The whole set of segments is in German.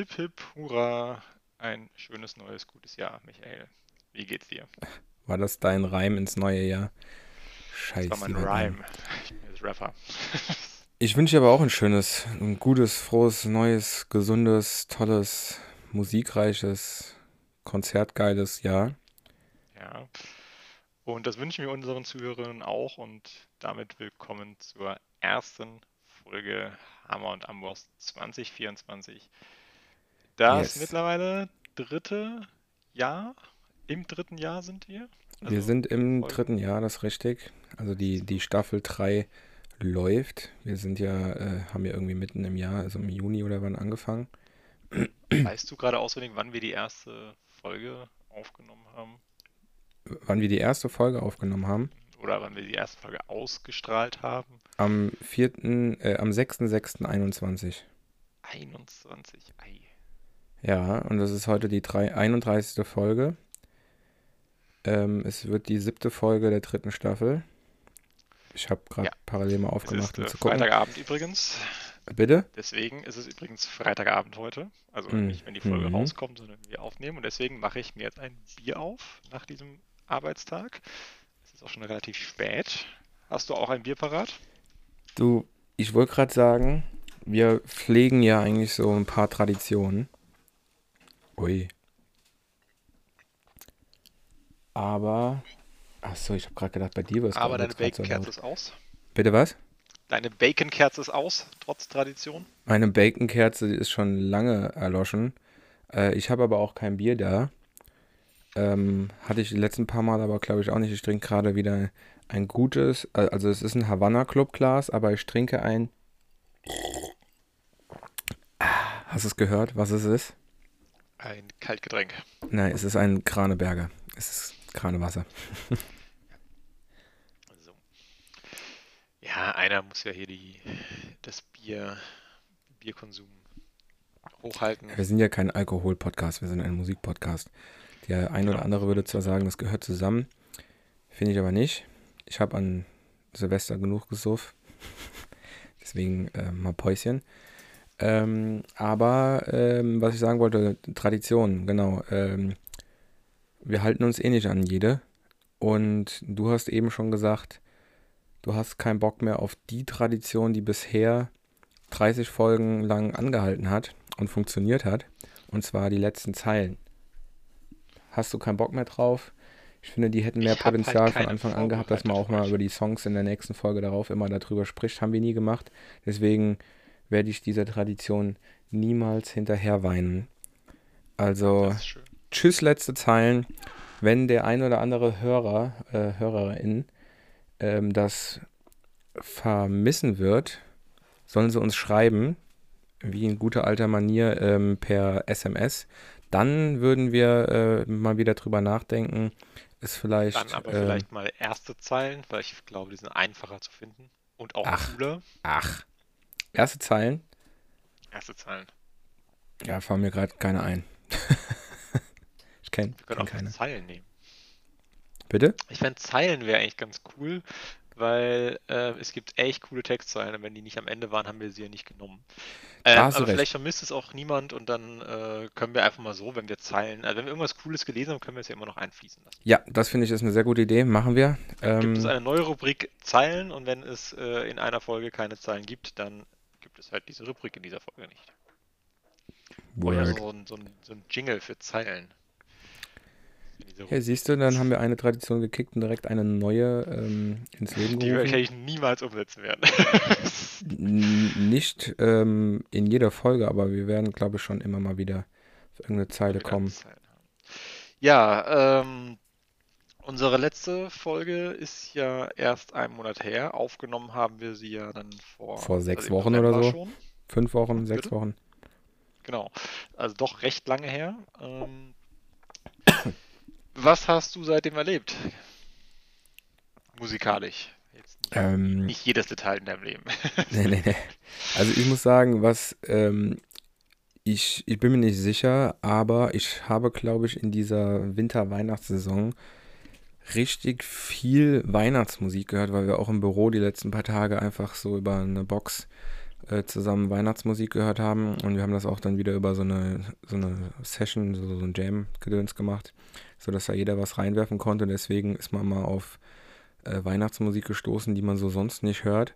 Hip hip, hurra, ein schönes neues, gutes Jahr, Michael. Wie geht's dir? War das dein Reim ins neue Jahr? Scheiße. Das war mein Rhyme. Ich bin jetzt Rapper. Ich wünsche dir aber auch ein schönes, ein gutes, frohes, neues, gesundes, tolles, musikreiches, konzertgeiles Jahr. Ja. Und das wünschen wir unseren Zuhörern auch und damit willkommen zur ersten Folge Hammer und Amboss 2024. Das Yes. mittlerweile dritte Jahr. Im dritten Jahr sind wir. Wir Also, sind im Folge. dritten Jahr, das ist richtig. Also die, die Staffel 3 läuft. Wir sind ja, äh, haben ja irgendwie mitten im Jahr, also im Juni oder wann angefangen. Weißt du gerade auswendig, wann wir die erste Folge aufgenommen haben? Wann wir die erste Folge aufgenommen haben. Oder wann wir die erste Folge ausgestrahlt haben? Am 4., äh, am 6.6.21. 21. Ei. Ja, und das ist heute die drei, 31. Folge. Ähm, es wird die siebte Folge der dritten Staffel. Ich habe gerade Ja. parallel mal Es aufgemacht, ist um äh, zu gucken. Freitagabend übrigens. Bitte? Deswegen ist es übrigens Freitagabend heute. Also Mhm. nicht, wenn die Folge Mhm. rauskommt, sondern wenn wir aufnehmen. Und deswegen mache ich mir jetzt ein Bier auf nach diesem Arbeitstag. Es ist auch schon relativ spät. Hast du auch ein Bier parat? Du, ich wollte gerade sagen, wir pflegen ja eigentlich so ein paar Traditionen. Ui. Aber, ach so, ich habe gerade gedacht, bei dir war es Aber deine so Baconkerze ist aus. Bitte was? Deine Baconkerze ist aus, trotz Tradition. Meine Baconkerze ist schon lange erloschen. Äh, ich habe aber auch kein Bier da. Ähm, hatte ich die letzten paar Mal aber, glaube ich, auch nicht. Ich trinke gerade wieder ein gutes, äh, also es ist ein Havanna Club Glas, aber ich trinke ein. Ah, Hast du es gehört, was es ist? Ein Kaltgetränk. Nein, es ist ein Kraneberger. Es ist Kranewasser. So. Ja, einer muss ja hier die, das Bier, Bierkonsum hochhalten. Wir sind ja kein Alkohol-Podcast, wir sind ein Musik-Podcast. Der ein oder Genau. andere würde zwar sagen, das gehört zusammen, finde ich aber nicht. Ich habe an Silvester genug gesuff, deswegen äh, mal Päuschen. Ähm, aber ähm, was ich sagen wollte, Tradition, genau. Ähm, wir halten uns eh nicht an jede. Und du hast eben schon gesagt, du hast keinen Bock mehr auf die Tradition, die bisher 30 Folgen lang angehalten hat und funktioniert hat. Und zwar die letzten Zeilen. Hast du keinen Bock mehr drauf? Ich finde, die hätten mehr Ich halt Potenzial von keine Anfang an gehabt, dass man auch mal über die Songs in der nächsten Folge darauf immer darüber spricht. Haben wir nie gemacht. Deswegen werde ich dieser Tradition niemals hinterher weinen. Also, tschüss, letzte Zeilen. Wenn der ein oder andere Hörer, äh, Hörerin ähm, das vermissen wird, sollen sie uns schreiben, wie in guter alter Manier ähm, per SMS. Dann würden wir äh, mal wieder drüber nachdenken. Ist vielleicht. Dann aber ähm, vielleicht mal erste Zeilen, weil ich glaube, die sind einfacher zu finden und auch Ach. cooler. Ach. Erste Zeilen? Erste Zeilen. Ja, fallen mir gerade keine ein. ich kenne Wir können kenn auch keine. Zeilen nehmen. Bitte? Ich fände Zeilen wäre eigentlich ganz cool, weil äh, es gibt echt coole Textzeilen und wenn die nicht am Ende waren, haben wir sie ja nicht genommen. Ähm, aber recht. vielleicht vermisst es auch niemand und dann äh, können wir einfach mal so, wenn wir Zeilen, also wenn wir irgendwas Cooles gelesen haben, können wir es ja immer noch einfließen lassen. Ja, das finde ich ist eine sehr gute Idee. Machen wir. Gibt Ähm, es eine neue Rubrik Zeilen und wenn es äh, in einer Folge keine Zeilen gibt, dann gibt es halt diese Rubrik in dieser Folge nicht. Oder Word. so ein, so, ein, so ein Jingle für Zeilen. Ja, siehst du, dann haben wir eine Tradition gekickt und direkt eine neue ähm, ins Leben Die wir gerufen. wahrscheinlich niemals umsetzen werden. Nicht ähm, in jeder Folge, aber wir werden, glaube ich, schon immer mal wieder auf irgendeine Zeile kommen. Ja, ähm, unsere letzte Folge ist ja erst einen Monat her. Aufgenommen haben wir sie ja dann vor, Vor sechs also Wochen oder so. Schon. Fünf Wochen, sechs Bitte? Wochen. Genau. Also doch recht lange her. Ähm, was hast du seitdem erlebt? Musikalisch. Ähm, nicht jedes Detail in deinem Leben. nee, nee, nee. Also ich muss sagen, was ähm, ich, ich bin mir nicht sicher, aber ich habe, glaube ich, in dieser Winter-Weihnachtssaison richtig viel Weihnachtsmusik gehört, weil wir auch im Büro die letzten paar Tage einfach so über eine Box äh, zusammen Weihnachtsmusik gehört haben und wir haben das auch dann wieder über so eine, so eine Session, so, so ein Jam-Gedöns gemacht, sodass da jeder was reinwerfen konnte. Deswegen ist man mal auf äh, Weihnachtsmusik gestoßen, die man so sonst nicht hört.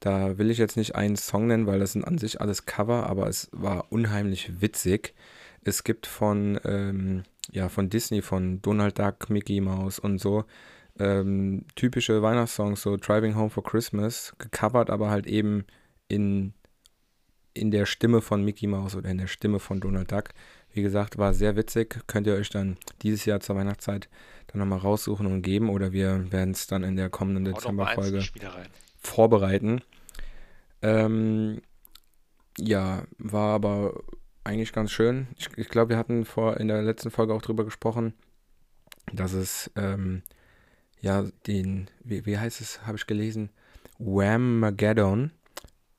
Da will ich jetzt nicht einen Song nennen, weil das sind an sich alles Cover, aber es war unheimlich witzig. Es gibt von, ähm, ja, von Disney, von Donald Duck, Mickey Mouse und so ähm, typische Weihnachtssongs, so Driving Home for Christmas, gecovert, aber halt eben in, in der Stimme von Mickey Mouse oder in der Stimme von Donald Duck. Wie gesagt, war sehr witzig. Könnt ihr euch dann dieses Jahr zur Weihnachtszeit dann nochmal raussuchen und geben oder wir werden es dann in der kommenden Dezemberfolge vorbereiten. Ähm, ja, war aber eigentlich ganz schön. Ich, ich glaube, wir hatten vor in der letzten Folge auch drüber gesprochen, dass es ähm, ja den, wie, wie heißt es, habe ich gelesen, Wham-Mageddon.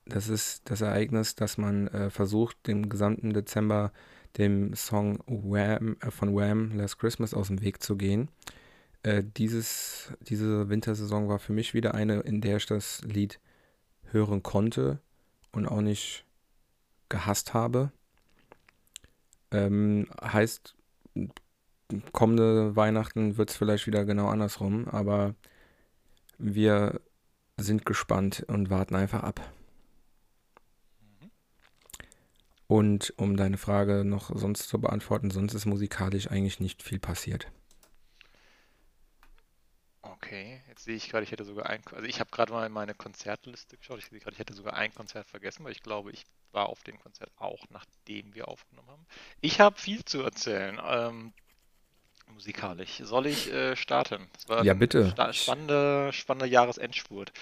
Das ist das Ereignis, dass man äh, versucht, den gesamten Dezember dem Song Wham, äh, von Wham Last Christmas aus dem Weg zu gehen. Äh, dieses, diese Wintersaison war für mich wieder eine, in der ich das Lied hören konnte und auch nicht gehasst habe. Ähm, heißt, kommende Weihnachten wird es vielleicht wieder genau andersrum, aber wir sind gespannt und warten einfach ab. Und um deine Frage noch sonst zu beantworten, sonst ist musikalisch eigentlich nicht viel passiert. Okay, sehe ich gerade, ich hätte sogar ein, also ich habe gerade mal in meine Konzertliste geschaut, ich sehe gerade, ich hätte sogar ein Konzert vergessen, weil ich glaube, ich war auf dem Konzert auch, nachdem wir aufgenommen haben. Ich habe viel zu erzählen, ähm, musikalisch. Soll ich äh, starten? Das war ja, bitte. Sta spannender, spannender Jahresendspurt.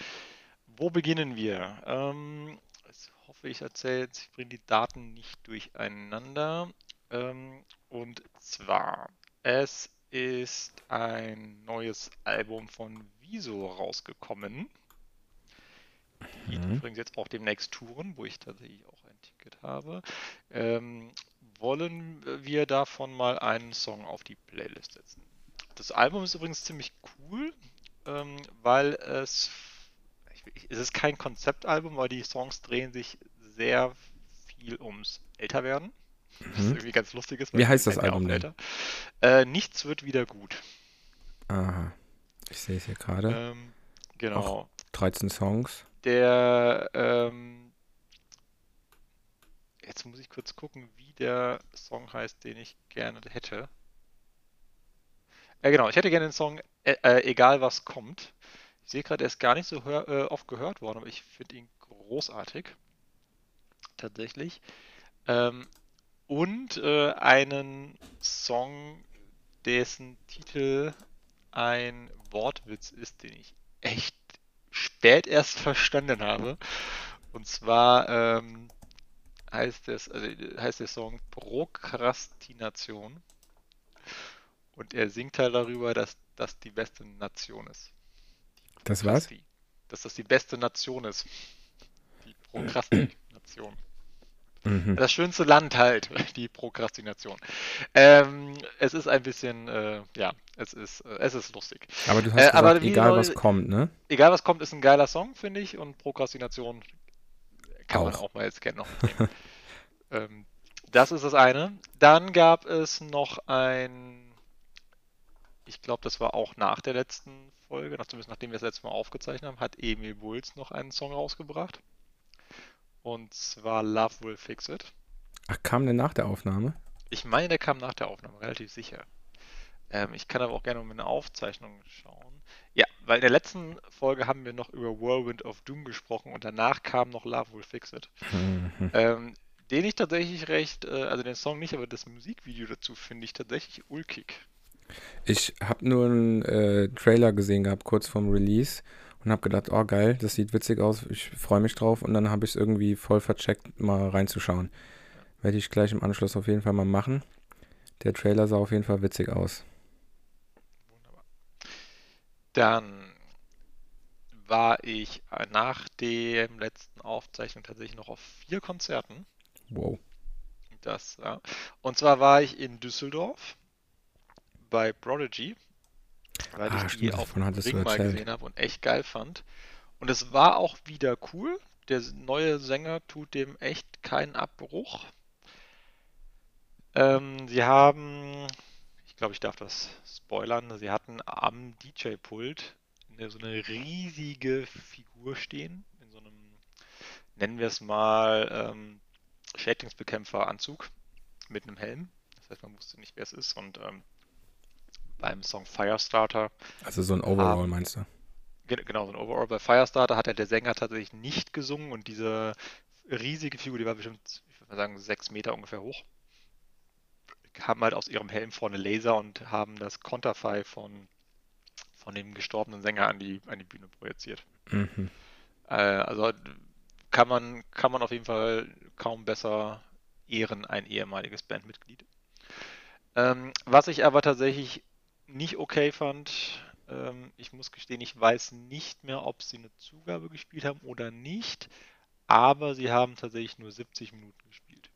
Wo beginnen wir? Ähm, ich hoffe, ich erzähle, ich bringe die Daten nicht durcheinander. Ähm, und zwar, es ist ein neues Album von Wieso rausgekommen. Die mhm. übrigens jetzt auch demnächst touren, wo ich tatsächlich auch ein Ticket habe. Ähm, wollen wir davon mal einen Song auf die Playlist setzen. Das Album ist übrigens ziemlich cool, ähm, weil es es ist kein Konzeptalbum, weil die Songs drehen sich sehr viel ums Älterwerden. Mhm. Was irgendwie ganz lustig ist. Wie heißt das Album denn? Äh, Nichts wird wieder gut. Aha. Ich sehe es hier gerade. Ähm, genau. Auch 13 Songs. Der, ähm, jetzt muss ich kurz gucken, wie der Song heißt, den ich gerne hätte. Äh, genau, ich hätte gerne den Song äh, äh, Egal was kommt. Ich sehe gerade, er ist gar nicht so hör, äh, oft gehört worden, aber ich finde ihn großartig. Tatsächlich. Ähm, und äh, einen Song, dessen Titel ein Wortwitz ist, den ich echt spät erst verstanden habe. Und zwar ähm, heißt, es, also heißt der Song Prokrastination. Und er singt halt darüber, dass das die beste Nation ist. Das was? Dass das die beste Nation ist. Die Prokrastination. Mhm. Das schönste Land halt, die Prokrastination. Ähm, es ist ein bisschen, äh, ja, es ist, äh, es ist lustig. Aber du hast äh, gesagt, aber egal was kommt, ne? Egal was kommt, ist ein geiler Song, finde ich. Und Prokrastination kann auch. man auch mal jetzt gerne noch mitnehmen. ähm, das ist das eine. Dann gab es noch ein ich glaube, das war auch nach der letzten Folge, zumindest nachdem wir das letzte Mal aufgezeichnet haben, hat Emil Bulls noch einen Song rausgebracht. Und zwar Love Will Fix It. Ach, kam der nach der Aufnahme? Ich meine, der kam nach der Aufnahme, relativ sicher. Ähm, ich kann aber auch gerne mal eine Aufzeichnung schauen. Ja, weil in der letzten Folge haben wir noch über Whirlwind of Doom gesprochen und danach kam noch Love Will Fix It. Mhm. Ähm, den ich tatsächlich recht, äh, also den Song nicht, aber das Musikvideo dazu finde ich tatsächlich ulkig. Ich habe nur einen äh, Trailer gesehen gehabt, kurz vorm Release und habe gedacht, oh geil, das sieht witzig aus, ich freue mich drauf und dann habe ich es irgendwie voll vercheckt, mal reinzuschauen. Werde ich gleich im Anschluss auf jeden Fall mal machen. Der Trailer sah auf jeden Fall witzig aus. Wunderbar. Dann war ich nach dem letzten Aufzeichnung tatsächlich noch auf vier Konzerten. Wow. Das, ja. Und zwar war ich in Düsseldorf bei Prodigy, weil ah, ich stimmt, die auf dem Ring mal gesehen habe und echt geil fand. Und es war auch wieder cool. der neue Sänger tut dem echt keinen Abbruch. Ähm, sie haben, ich glaube, ich darf das spoilern, sie hatten am DJ-Pult so eine riesige Figur stehen, in so einem, nennen wir es mal, ähm, Schädlingsbekämpfer-Anzug mit einem Helm. Das heißt, man wusste nicht, wer es ist. Und ähm, beim Song Firestarter. Also so ein Overall, ähm, meinst du? Genau, so ein Overall. Bei Firestarter hat ja der Sänger tatsächlich nicht gesungen und diese riesige Figur, die war bestimmt, ich würde mal sagen, sechs Meter ungefähr hoch, haben halt aus ihrem Helm vorne Laser und haben das Konterfei von, von dem gestorbenen Sänger an die, an die Bühne projiziert. Mhm. Äh, also kann man, kann man auf jeden Fall kaum besser ehren, ein ehemaliges Bandmitglied. Ähm, was ich aber tatsächlich nicht okay fand, ähm, ich muss gestehen, ich weiß nicht mehr, ob sie eine Zugabe gespielt haben oder nicht, aber sie haben tatsächlich nur 70 Minuten gespielt.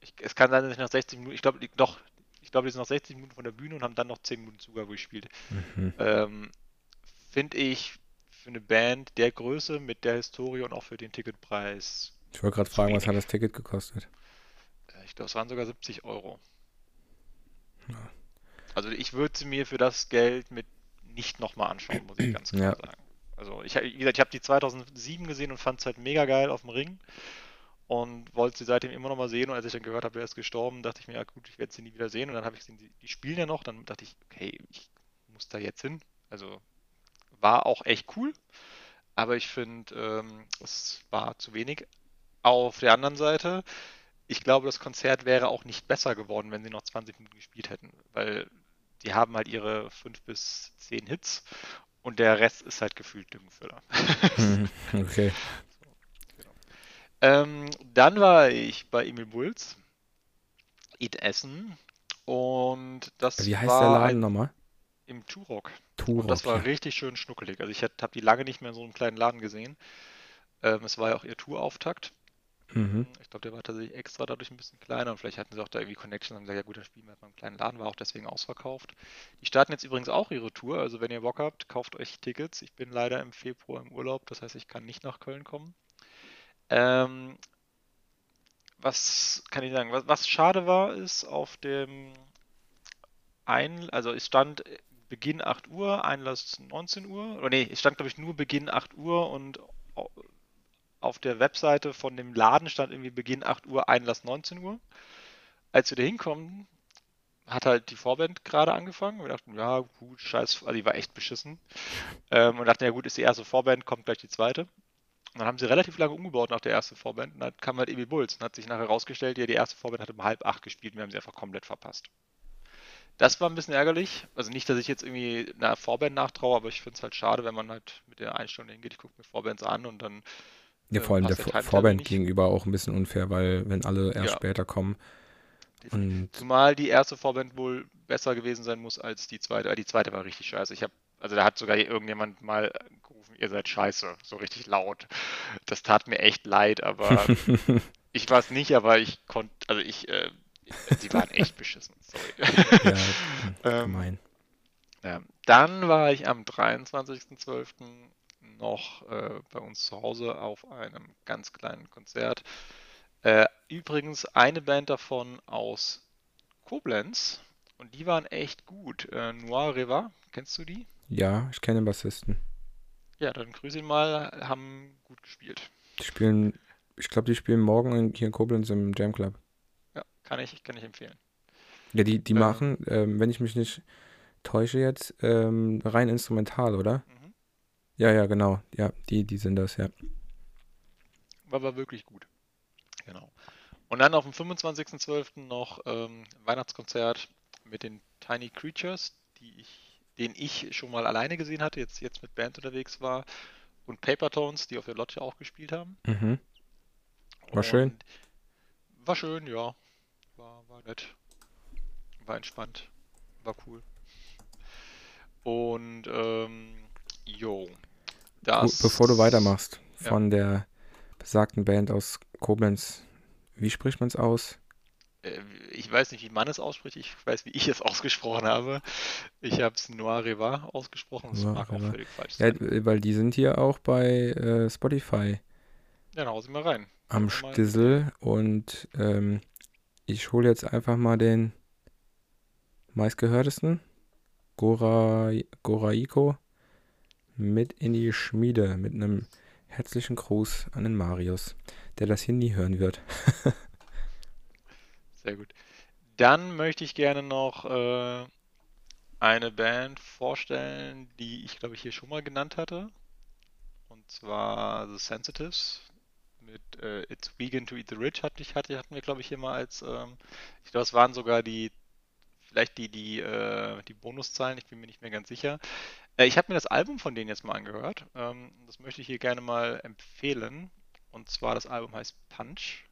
Ich, es kann sein, dass ich nach 60 Minuten, ich glaube, doch, ich glaube, die sind nach 60 Minuten von der Bühne und haben dann noch 10 Minuten Zugabe gespielt. Mhm. Ähm, Finde ich für eine Band der Größe mit der Historie und auch für den Ticketpreis. Ich wollte gerade fragen, was hat das Ticket gekostet? Äh, ich glaube, es waren sogar 70 Euro. Ja. Also ich würde sie mir für das Geld mit nicht nochmal anschauen, muss ich ganz klar ja. sagen. Also ich, wie gesagt, ich habe die 2007 gesehen und fand es halt mega geil auf dem Ring und wollte sie seitdem immer noch mal sehen und als ich dann gehört habe, er ist gestorben, dachte ich mir, ja gut, ich werde sie nie wieder sehen und dann habe ich gesehen, die, die spielen ja noch, dann dachte ich, okay, ich muss da jetzt hin. Also war auch echt cool, aber ich finde, ähm, es war zu wenig. Auf der anderen Seite, ich glaube, das Konzert wäre auch nicht besser geworden, wenn sie noch 20 Minuten gespielt hätten, weil die haben halt ihre 5 bis 10 Hits und der Rest ist halt gefühlt Düngenfüller. Mhm, okay. Genau. Ähm, dann war ich bei Emil Bulls, Eat Essen und das Wie heißt der Laden nochmal? Im Turok. Turok. Und das war ja. richtig schön schnuckelig. Also ich habe die lange nicht mehr in so einem kleinen Laden gesehen. Ähm, es war ja auch ihr Tourauftakt. Mhm. Ich glaube, der war tatsächlich extra dadurch ein bisschen kleiner und vielleicht hatten sie auch da irgendwie Connections und gesagt, ja gut, das Spiel mit meinem kleinen Laden war auch deswegen ausverkauft. Die starten jetzt übrigens auch ihre Tour, also wenn ihr Bock habt, kauft euch Tickets. Ich bin leider im Februar im Urlaub, das heißt, ich kann nicht nach Köln kommen. Ähm, was kann ich sagen? Was, was schade war, ist auf dem ein, also es stand Beginn 8 Uhr, Einlass 19 Uhr. Oder nee, es stand, glaube ich, nur Beginn 8 Uhr und auf der Webseite von dem Laden stand irgendwie Beginn 8 Uhr, Einlass 19 Uhr. Als wir da hinkommen, hat halt die Vorband gerade angefangen. Wir dachten, ja, gut, scheiß, also die war echt beschissen. Ähm, und dachten, ja gut, ist die erste Vorband, kommt gleich die zweite. Und dann haben sie relativ lange umgebaut nach der ersten Vorband. Und dann kam halt Ebi Bulls und hat sich nachher rausgestellt, ja, die erste Vorband hat um halb acht gespielt und wir haben sie einfach komplett verpasst. Das war ein bisschen ärgerlich. Also nicht, dass ich jetzt irgendwie einer Vorband nachtraue, aber ich finde es halt schade, wenn man halt mit der Einstellung hingeht, ich gucke mir Vorbands an und dann. Ja, vor allem der, der Vorband gegenüber auch ein bisschen unfair, weil wenn alle erst ja. später kommen. Und Zumal die erste Vorband wohl besser gewesen sein muss als die zweite. Die zweite war richtig scheiße. Ich habe, also da hat sogar irgendjemand mal gerufen, ihr seid scheiße, so richtig laut. Das tat mir echt leid, aber ich war es nicht, aber ich konnte, also ich äh, Sie waren echt beschissen, sorry. Ja, ähm, gemein. Ja. Dann war ich am 23.12. noch äh, bei uns zu Hause auf einem ganz kleinen Konzert. Äh, übrigens eine Band davon aus Koblenz und die waren echt gut. Äh, Noir River, kennst du die? Ja, ich kenne den Bassisten. Ja, dann grüße ihn mal, haben gut gespielt. Die spielen, ich glaube, die spielen morgen in, hier in Koblenz im Jam Club. Kann ich, kann ich empfehlen. Ja, die, die ähm, machen, ähm, wenn ich mich nicht täusche jetzt, ähm, rein instrumental, oder? Mhm. Ja, ja, genau. Ja, die, die sind das, ja. War, war wirklich gut. Genau. Und dann auf dem 25.12. noch ähm, Weihnachtskonzert mit den Tiny Creatures, die ich, den ich schon mal alleine gesehen hatte, jetzt, jetzt mit Band unterwegs war. Und Paper Tones, die auf der Lodge auch gespielt haben. Mhm. War und schön. War schön, ja war, war nett. War entspannt. War cool. Und, ähm, jo. Das, Bevor du weitermachst, von ja. der besagten Band aus Koblenz, wie spricht man es aus? äh, ich weiß nicht, wie man es ausspricht, ich weiß, wie ich es ausgesprochen habe. Ich habe es Noir Riva ausgesprochen, das Noir mag auch Riva. völlig falsch Ja, sein. weil die sind hier auch bei äh, Spotify Ja, dann hau sie mal rein. am Stissel und ähm, ich hole jetzt einfach mal den meistgehörtesten, Gora, Goraiko, mit in die Schmiede mit einem herzlichen Gruß an den Marius, der das hier nie hören wird. Sehr gut. Dann möchte ich gerne noch äh, eine Band vorstellen, die ich glaube ich hier schon mal genannt hatte. Und zwar The Sensitives mit äh, It's Vegan to Eat the Rich hatte ich, hatte, hatten wir glaube ich hier mal als, ähm, ich glaube es waren sogar die, vielleicht die, die, äh, die Bonuszahlen, ich bin mir nicht mehr ganz sicher. Äh, ich habe mir das Album von denen jetzt mal angehört. Ähm, das möchte ich hier gerne mal empfehlen. Und zwar das Album heißt Punch.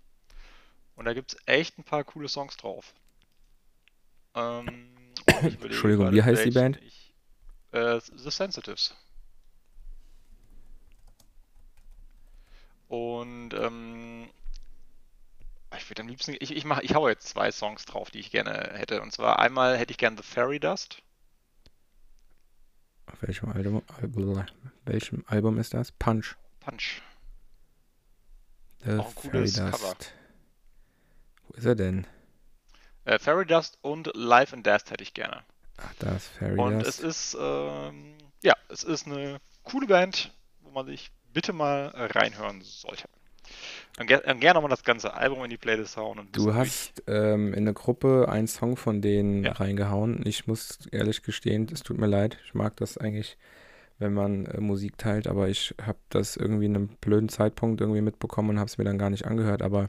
Und da gibt es echt ein paar coole Songs drauf. Ähm, Entschuldigung, wie heißt die Band? Ich, äh, The Sensitives. Und ähm, ich würde am liebsten, ich, ich mach, ich hau jetzt zwei Songs drauf, die ich gerne hätte. Und zwar einmal hätte ich gerne The Fairy Dust. Auf welchem Album, Album, welchem Album ist das? Punch. Punch. The Auch ein cooles Fairy Cover. Dust. Wo ist er denn? Äh, Fairy Dust und Life and Death hätte ich gerne. Ach, da ist Fairy Und Dust. es ist, ähm, ja, es ist eine coole Band, wo man sich bitte mal reinhören sollte. Und ger äh, gerne nochmal das ganze Album in die Playlist hauen und Du hast ähm, in der Gruppe einen Song von denen Ja. reingehauen. Ich muss ehrlich gestehen, es tut mir leid. Ich mag das eigentlich, wenn man äh, Musik teilt, aber ich habe das irgendwie in einem blöden Zeitpunkt irgendwie mitbekommen und habe es mir dann gar nicht angehört. Aber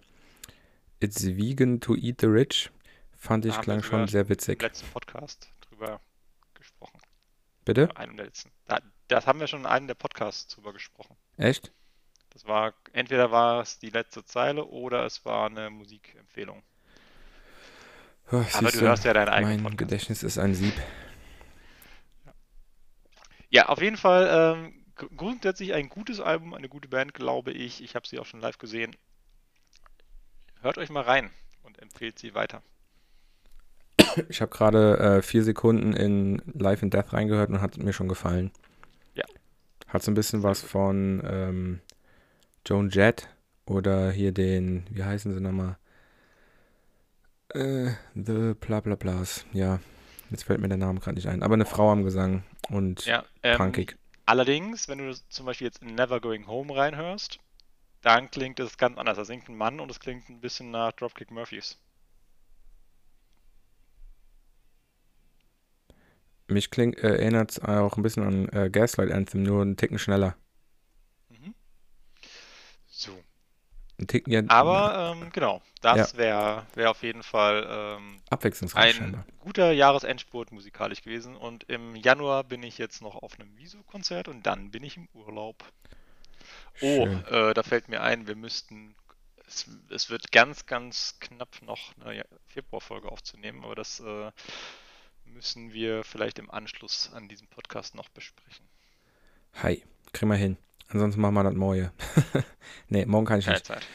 It's Vegan to Eat the Rich fand ich klang schon sehr im witzig. letzten Podcast drüber gesprochen. Bitte? Einem der letzten. Da, das haben wir schon in einem der Podcasts drüber gesprochen. Echt? Das war, entweder war es die letzte Zeile oder es war eine Musikempfehlung. Oh, Aber du hörst ja deinen eigenen mein Podcast. Gedächtnis ist ein Sieb. Ja, auf jeden Fall ähm, gr- grundsätzlich ein gutes Album, eine gute Band, glaube ich. Ich habe sie auch schon live gesehen. Hört euch mal rein und empfehlt sie weiter. Ich habe gerade äh, vier Sekunden in Life and Death reingehört und hat mir schon gefallen. Ja. Hat so ein bisschen was von ähm, Joan Jett oder hier den, wie heißen sie nochmal? Äh, The bla bla blas. Ja, jetzt fällt mir der Name gerade nicht ein. Aber eine Frau am Gesang und Ja, ähm, punkig. allerdings, wenn du zum Beispiel jetzt in Never Going Home reinhörst, dann klingt es ganz anders. Da singt ein Mann und es klingt ein bisschen nach Dropkick Murphys. Mich klingt, äh, erinnert es auch ein bisschen an äh, Gaslight Anthem, nur einen Ticken schneller. Mhm. So. Ein Ticken, ja, Aber ähm, genau, das wäre wär auf jeden Fall ähm, abwechslungsreich ein scheinbar. guter Jahresendspurt musikalisch gewesen. Und im Januar bin ich jetzt noch auf einem Wieso-Konzert und dann bin ich im Urlaub. Oh, äh, da fällt mir ein, wir müssten, es, es wird ganz, ganz knapp noch eine Februarfolge aufzunehmen, aber das äh, müssen wir vielleicht im Anschluss an diesem Podcast noch besprechen. Hi, kriegen wir hin. Ansonsten machen wir das morgen. nee, morgen kann ich Keine nicht. Zeit.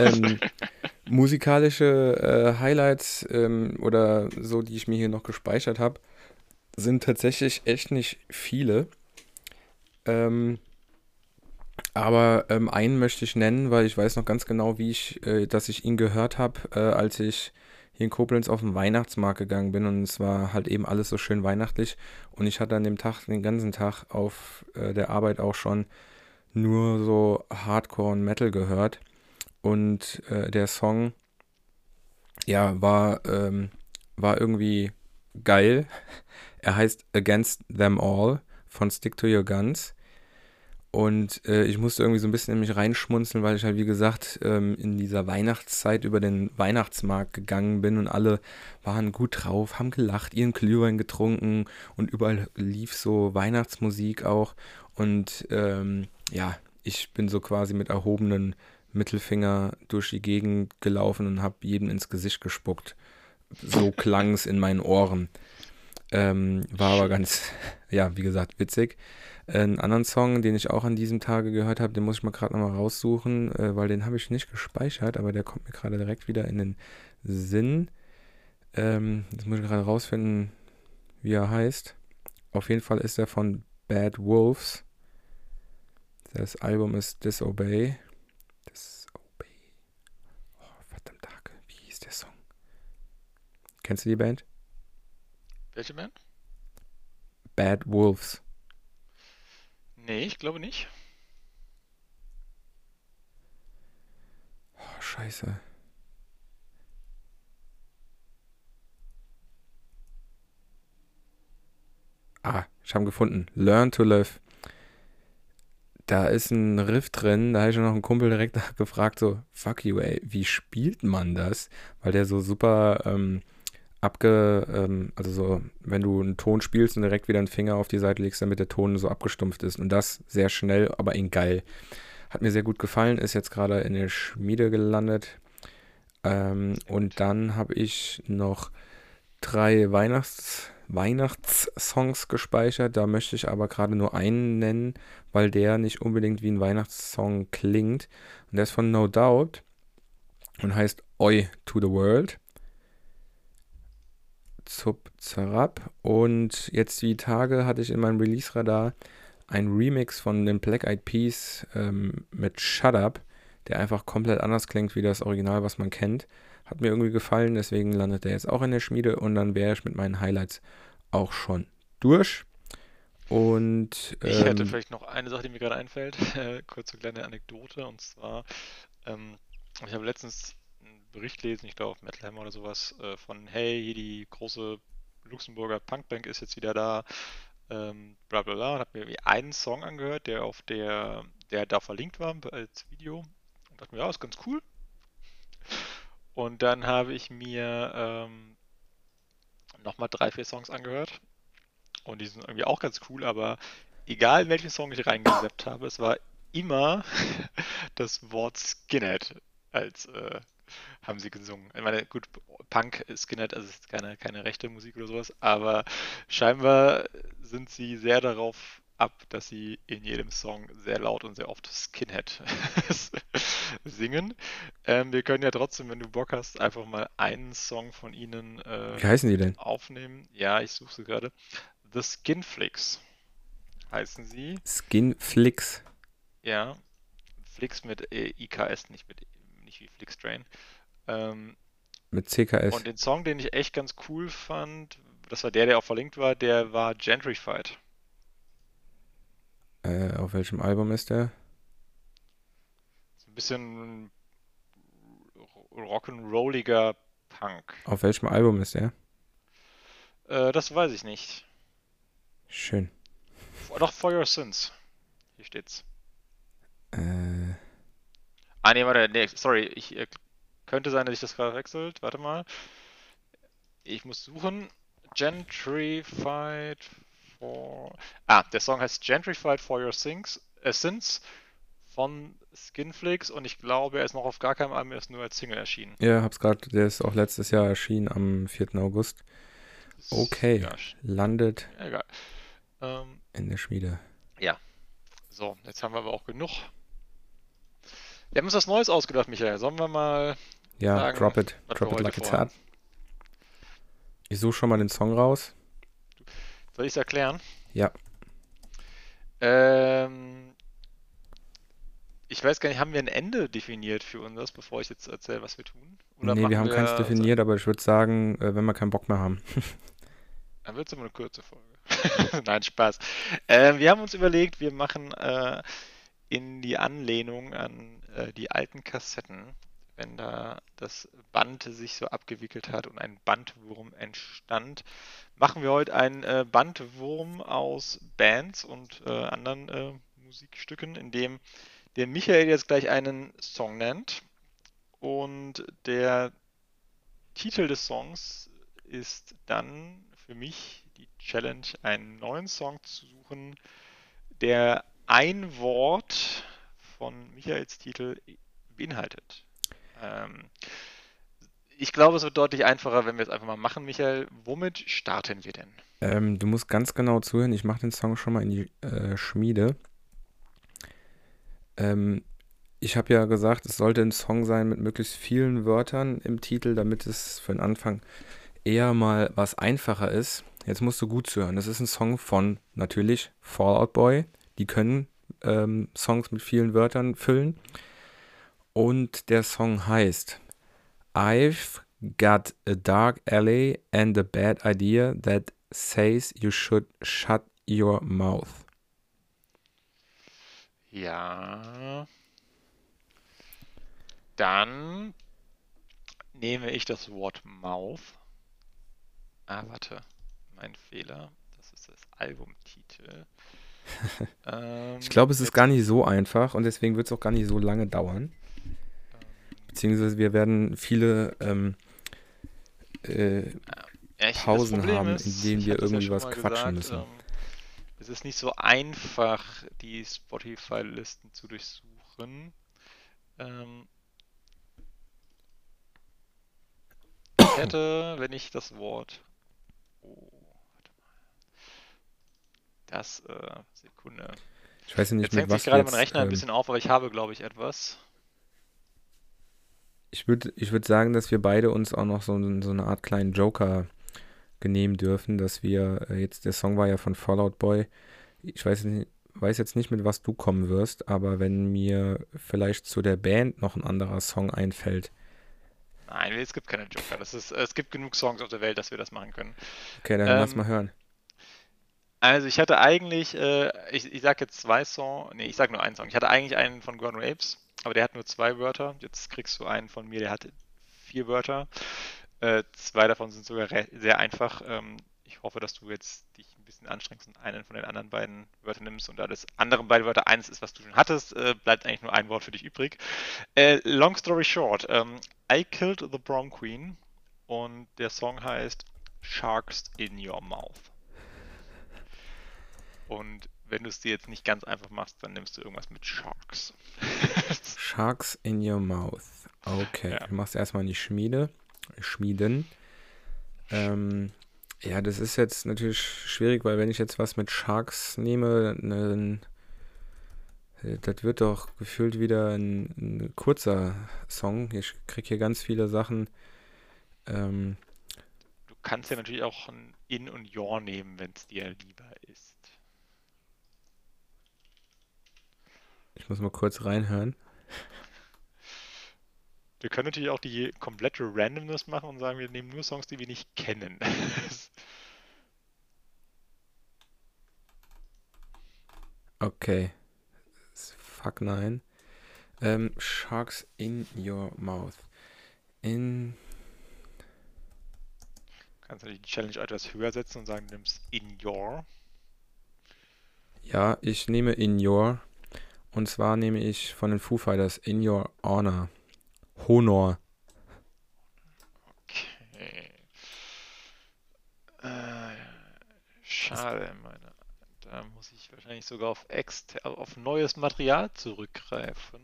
ähm, musikalische äh, Highlights ähm, oder so, die ich mir hier noch gespeichert habe, sind tatsächlich echt nicht viele. Ähm, aber ähm, einen möchte ich nennen, weil ich weiß noch ganz genau, wie ich, äh, dass ich ihn gehört habe, äh, als ich hier in Koblenz auf den Weihnachtsmarkt gegangen bin und es war halt eben alles so schön weihnachtlich und ich hatte an dem Tag, den ganzen Tag auf äh, der Arbeit auch schon nur so Hardcore und Metal gehört und äh, der Song, ja, war, ähm, war irgendwie geil. Er heißt Against Them All von Stick to Your Guns. Und äh, ich musste irgendwie so ein bisschen in mich reinschmunzeln, weil ich halt, wie gesagt, ähm, in dieser Weihnachtszeit über den Weihnachtsmarkt gegangen bin und alle waren gut drauf, haben gelacht, ihren Glühwein getrunken und überall lief so Weihnachtsmusik auch. Und ähm, ja, ich bin so quasi mit erhobenen Mittelfinger durch die Gegend gelaufen und habe jedem ins Gesicht gespuckt. So klang es in meinen Ohren. Ähm, war aber ganz, ja, wie gesagt, witzig. Einen anderen Song, den ich auch an diesem Tage gehört habe, den muss ich mal gerade nochmal raussuchen, äh, weil den habe ich nicht gespeichert, aber der kommt mir gerade direkt wieder in den Sinn. Ähm, jetzt muss ich gerade rausfinden, wie er heißt. Auf jeden Fall ist er von Bad Wolves. Das Album ist Disobey. Disobey. Oh, verdammt, Hacke. Wie hieß der Song? Kennst du die Band? Welche Band? Bad Wolves. Nee, ich glaube nicht. Oh, scheiße. Ah, ich habe ihn gefunden. Learn to Live. Da ist ein Riff drin, da habe ich noch einen Kumpel direkt gefragt, so, fuck you, ey, wie spielt man das? Weil der so super ähm, abge, ähm, also so, wenn du einen Ton spielst und direkt wieder einen Finger auf die Seite legst, damit der Ton so abgestumpft ist. Und das sehr schnell, aber in geil. Hat mir sehr gut gefallen, ist jetzt gerade in der Schmiede gelandet. Ähm, und dann habe ich noch drei Weihnachts- Weihnachtssongs gespeichert. Da möchte ich aber gerade nur einen nennen, weil der nicht unbedingt wie ein Weihnachtssong klingt. Und der ist von No Doubt und heißt Oi to the World. Zup Zarab. Und jetzt die Tage hatte ich in meinem Release-Radar ein Remix von den Black Eyed Peas ähm, mit Shut Up, der einfach komplett anders klingt wie das Original, was man kennt. Hat mir irgendwie gefallen, deswegen landet er jetzt auch in der Schmiede und dann wäre ich mit meinen Highlights auch schon durch. Und ähm, ich hätte vielleicht noch eine Sache, die mir gerade einfällt, äh, kurze kleine Anekdote und zwar, ähm, ich habe letztens einen Bericht gelesen, ich glaube auf Metal Hammer oder sowas, äh, von hey, hier die große Luxemburger Punkbank ist jetzt wieder da, ähm, bla bla bla, und habe mir einen Song angehört, der auf der, der da verlinkt war als Video und dachte mir, ja, ist ganz cool. Und dann habe ich mir ähm, nochmal drei, vier Songs angehört. Und die sind irgendwie auch ganz cool, aber egal welchen Song ich reingesappt habe, es war immer das Wort Skinhead als äh, haben sie gesungen. Ich meine, gut, Punk, Skinhead, also ist keine, keine rechte Musik oder sowas, aber scheinbar sind sie sehr darauf ab, dass sie in jedem Song sehr laut und sehr oft Skinhead singen. Ähm, wir können ja trotzdem, wenn du Bock hast, einfach mal einen Song von ihnen äh, wie heißen die denn? aufnehmen. Ja, ich suche sie gerade. The Skinflix heißen sie. Skinflix. Ja, Flix mit äh, IKS, nicht mit nicht wie Flixtrain. Ähm, mit CKS. Und den Song, den ich echt ganz cool fand, das war der, der auch verlinkt war, der war Gentrified. Äh, auf welchem Album ist der? Ein bisschen rock'n'rolliger Punk. Auf welchem Album ist der? Äh, das weiß ich nicht. Schön. Doch, For Your Sins. Hier steht's. Äh. Ah, nee, warte, nee, sorry. Ich, äh, könnte sein, dass ich das gerade wechselt. Warte mal. Ich muss suchen. Gentrified for. Ah, der Song heißt Gentrified for Your Sins, äh, Sins von Skinflix und ich glaube, er ist noch auf gar keinem Album, er ist nur als Single erschienen. Ja, hab's gerade, der ist auch letztes Jahr erschienen am 4. August. Okay, Ja, landet ja, egal. Ähm, in der Schmiede. ja. So, jetzt haben wir aber auch genug. Wir haben uns was Neues ausgedacht, Michael. Sollen wir mal. Ja, Sagen, drop it, drop it like it's hot. Ich suche schon mal den Song raus. Soll ich es erklären? Ja. Ähm, ich weiß gar nicht, haben wir ein Ende definiert für uns, bevor ich jetzt erzähle, was wir tun? Oder nee, wir haben keins definiert, aber ich würde sagen, äh, wenn wir keinen Bock mehr haben. Dann wird es immer eine kurze Folge. Nein, Spaß. Ähm, wir haben uns überlegt, wir machen äh, in die Anlehnung an äh, die alten Kassetten, wenn da das Band sich so abgewickelt hat und ein Bandwurm entstand, machen wir heute einen äh, Bandwurm aus Bands und äh, anderen äh, Musikstücken, in dem der Michael jetzt gleich einen Song nennt und der Titel des Songs ist dann für mich die Challenge, einen neuen Song zu suchen, der ein Wort von Michaels Titel beinhaltet. Ähm, ich glaube, es wird deutlich einfacher, wenn wir es einfach mal machen, Michael. Womit starten wir denn? Ähm, du musst ganz genau zuhören. Ich mache den Song schon mal in die äh, Schmiede. Ähm, ich habe ja gesagt, es sollte ein Song sein mit möglichst vielen Wörtern im Titel, damit es für den Anfang eher mal was einfacher ist. Jetzt musst du gut zuhören. Das ist ein Song von natürlich Fallout Boy. Die können ähm, Songs mit vielen Wörtern füllen. Und der Song heißt I've got a dark alley and a bad idea that says you should shut your mouth. Ja. Dann nehme ich das Wort Mouth. Ah, warte. Mein Fehler. Das ist das Albumtitel. ähm, ich glaube, es ist gar nicht so einfach und deswegen wird es auch gar nicht so lange dauern. Beziehungsweise wir werden viele ähm, äh, ja, Pausen haben, ist, in denen wir irgendwie ja was quatschen gesagt, müssen. Ähm, es ist nicht so einfach, die Spotify-Listen zu durchsuchen. Ähm, ich hätte, wenn ich das Wort. Oh, warte mal. Das, äh, Sekunde. Ich weiß nicht, jetzt hängt sich gerade mein Rechner ähm, ein bisschen auf, aber ich habe, glaube ich, etwas. Ich würde ich würd sagen, dass wir beide uns auch noch so, so eine Art kleinen Joker genehmen dürfen, dass wir äh, jetzt, der Song war ja von Fallout Boy. Ich weiß, weiß jetzt nicht, mit was du kommen wirst, aber wenn mir vielleicht zu der Band noch ein anderer Song einfällt. Nein, es gibt keine Joker. Das ist, es gibt genug Songs auf der Welt, dass wir das machen können. Okay, dann ähm, lass mal hören. Also ich hatte eigentlich, äh, ich, ich sag jetzt zwei Songs, nee, ich sag nur einen Song. Ich hatte eigentlich einen von Gordon Apes, aber der hat nur zwei Wörter. Jetzt kriegst du einen von mir, der hat vier Wörter. Äh, zwei davon sind sogar sehr einfach. Ähm, ich hoffe, dass du jetzt dich ein bisschen anstrengst und einen von den anderen beiden Wörtern nimmst und da das andere beide Wörter eines ist, was du schon hattest, äh, bleibt eigentlich nur ein Wort für dich übrig. Äh, long story short, ähm, I Killed the Prom Queen und der Song heißt Sharks in Your Mouth. Und wenn du es dir jetzt nicht ganz einfach machst, dann nimmst du irgendwas mit Sharks. Sharks in your mouth. Okay, ja. du machst erstmal in die Schmiede schmieden. Ähm, ja, das ist jetzt natürlich schwierig, weil wenn ich jetzt was mit Sharks nehme, dann äh, das wird doch gefühlt wieder ein, ein kurzer Song. Ich kriege hier ganz viele Sachen. Ähm, du kannst ja natürlich auch ein In und Your nehmen, wenn es dir lieber ist. Ich muss mal kurz reinhören. Wir können natürlich auch die komplette Randomness machen und sagen, wir nehmen nur Songs, die wir nicht kennen. okay. Fuck nein. Ähm, Sharks in your mouth. In. Kannst du die Challenge etwas höher setzen und sagen, du nimmst in your. Ja, ich nehme in your. Und zwar nehme ich von den Foo Fighters in your honor. Honor. Okay. Äh, schade, meine. Da muss ich wahrscheinlich sogar auf, exter auf neues Material zurückgreifen.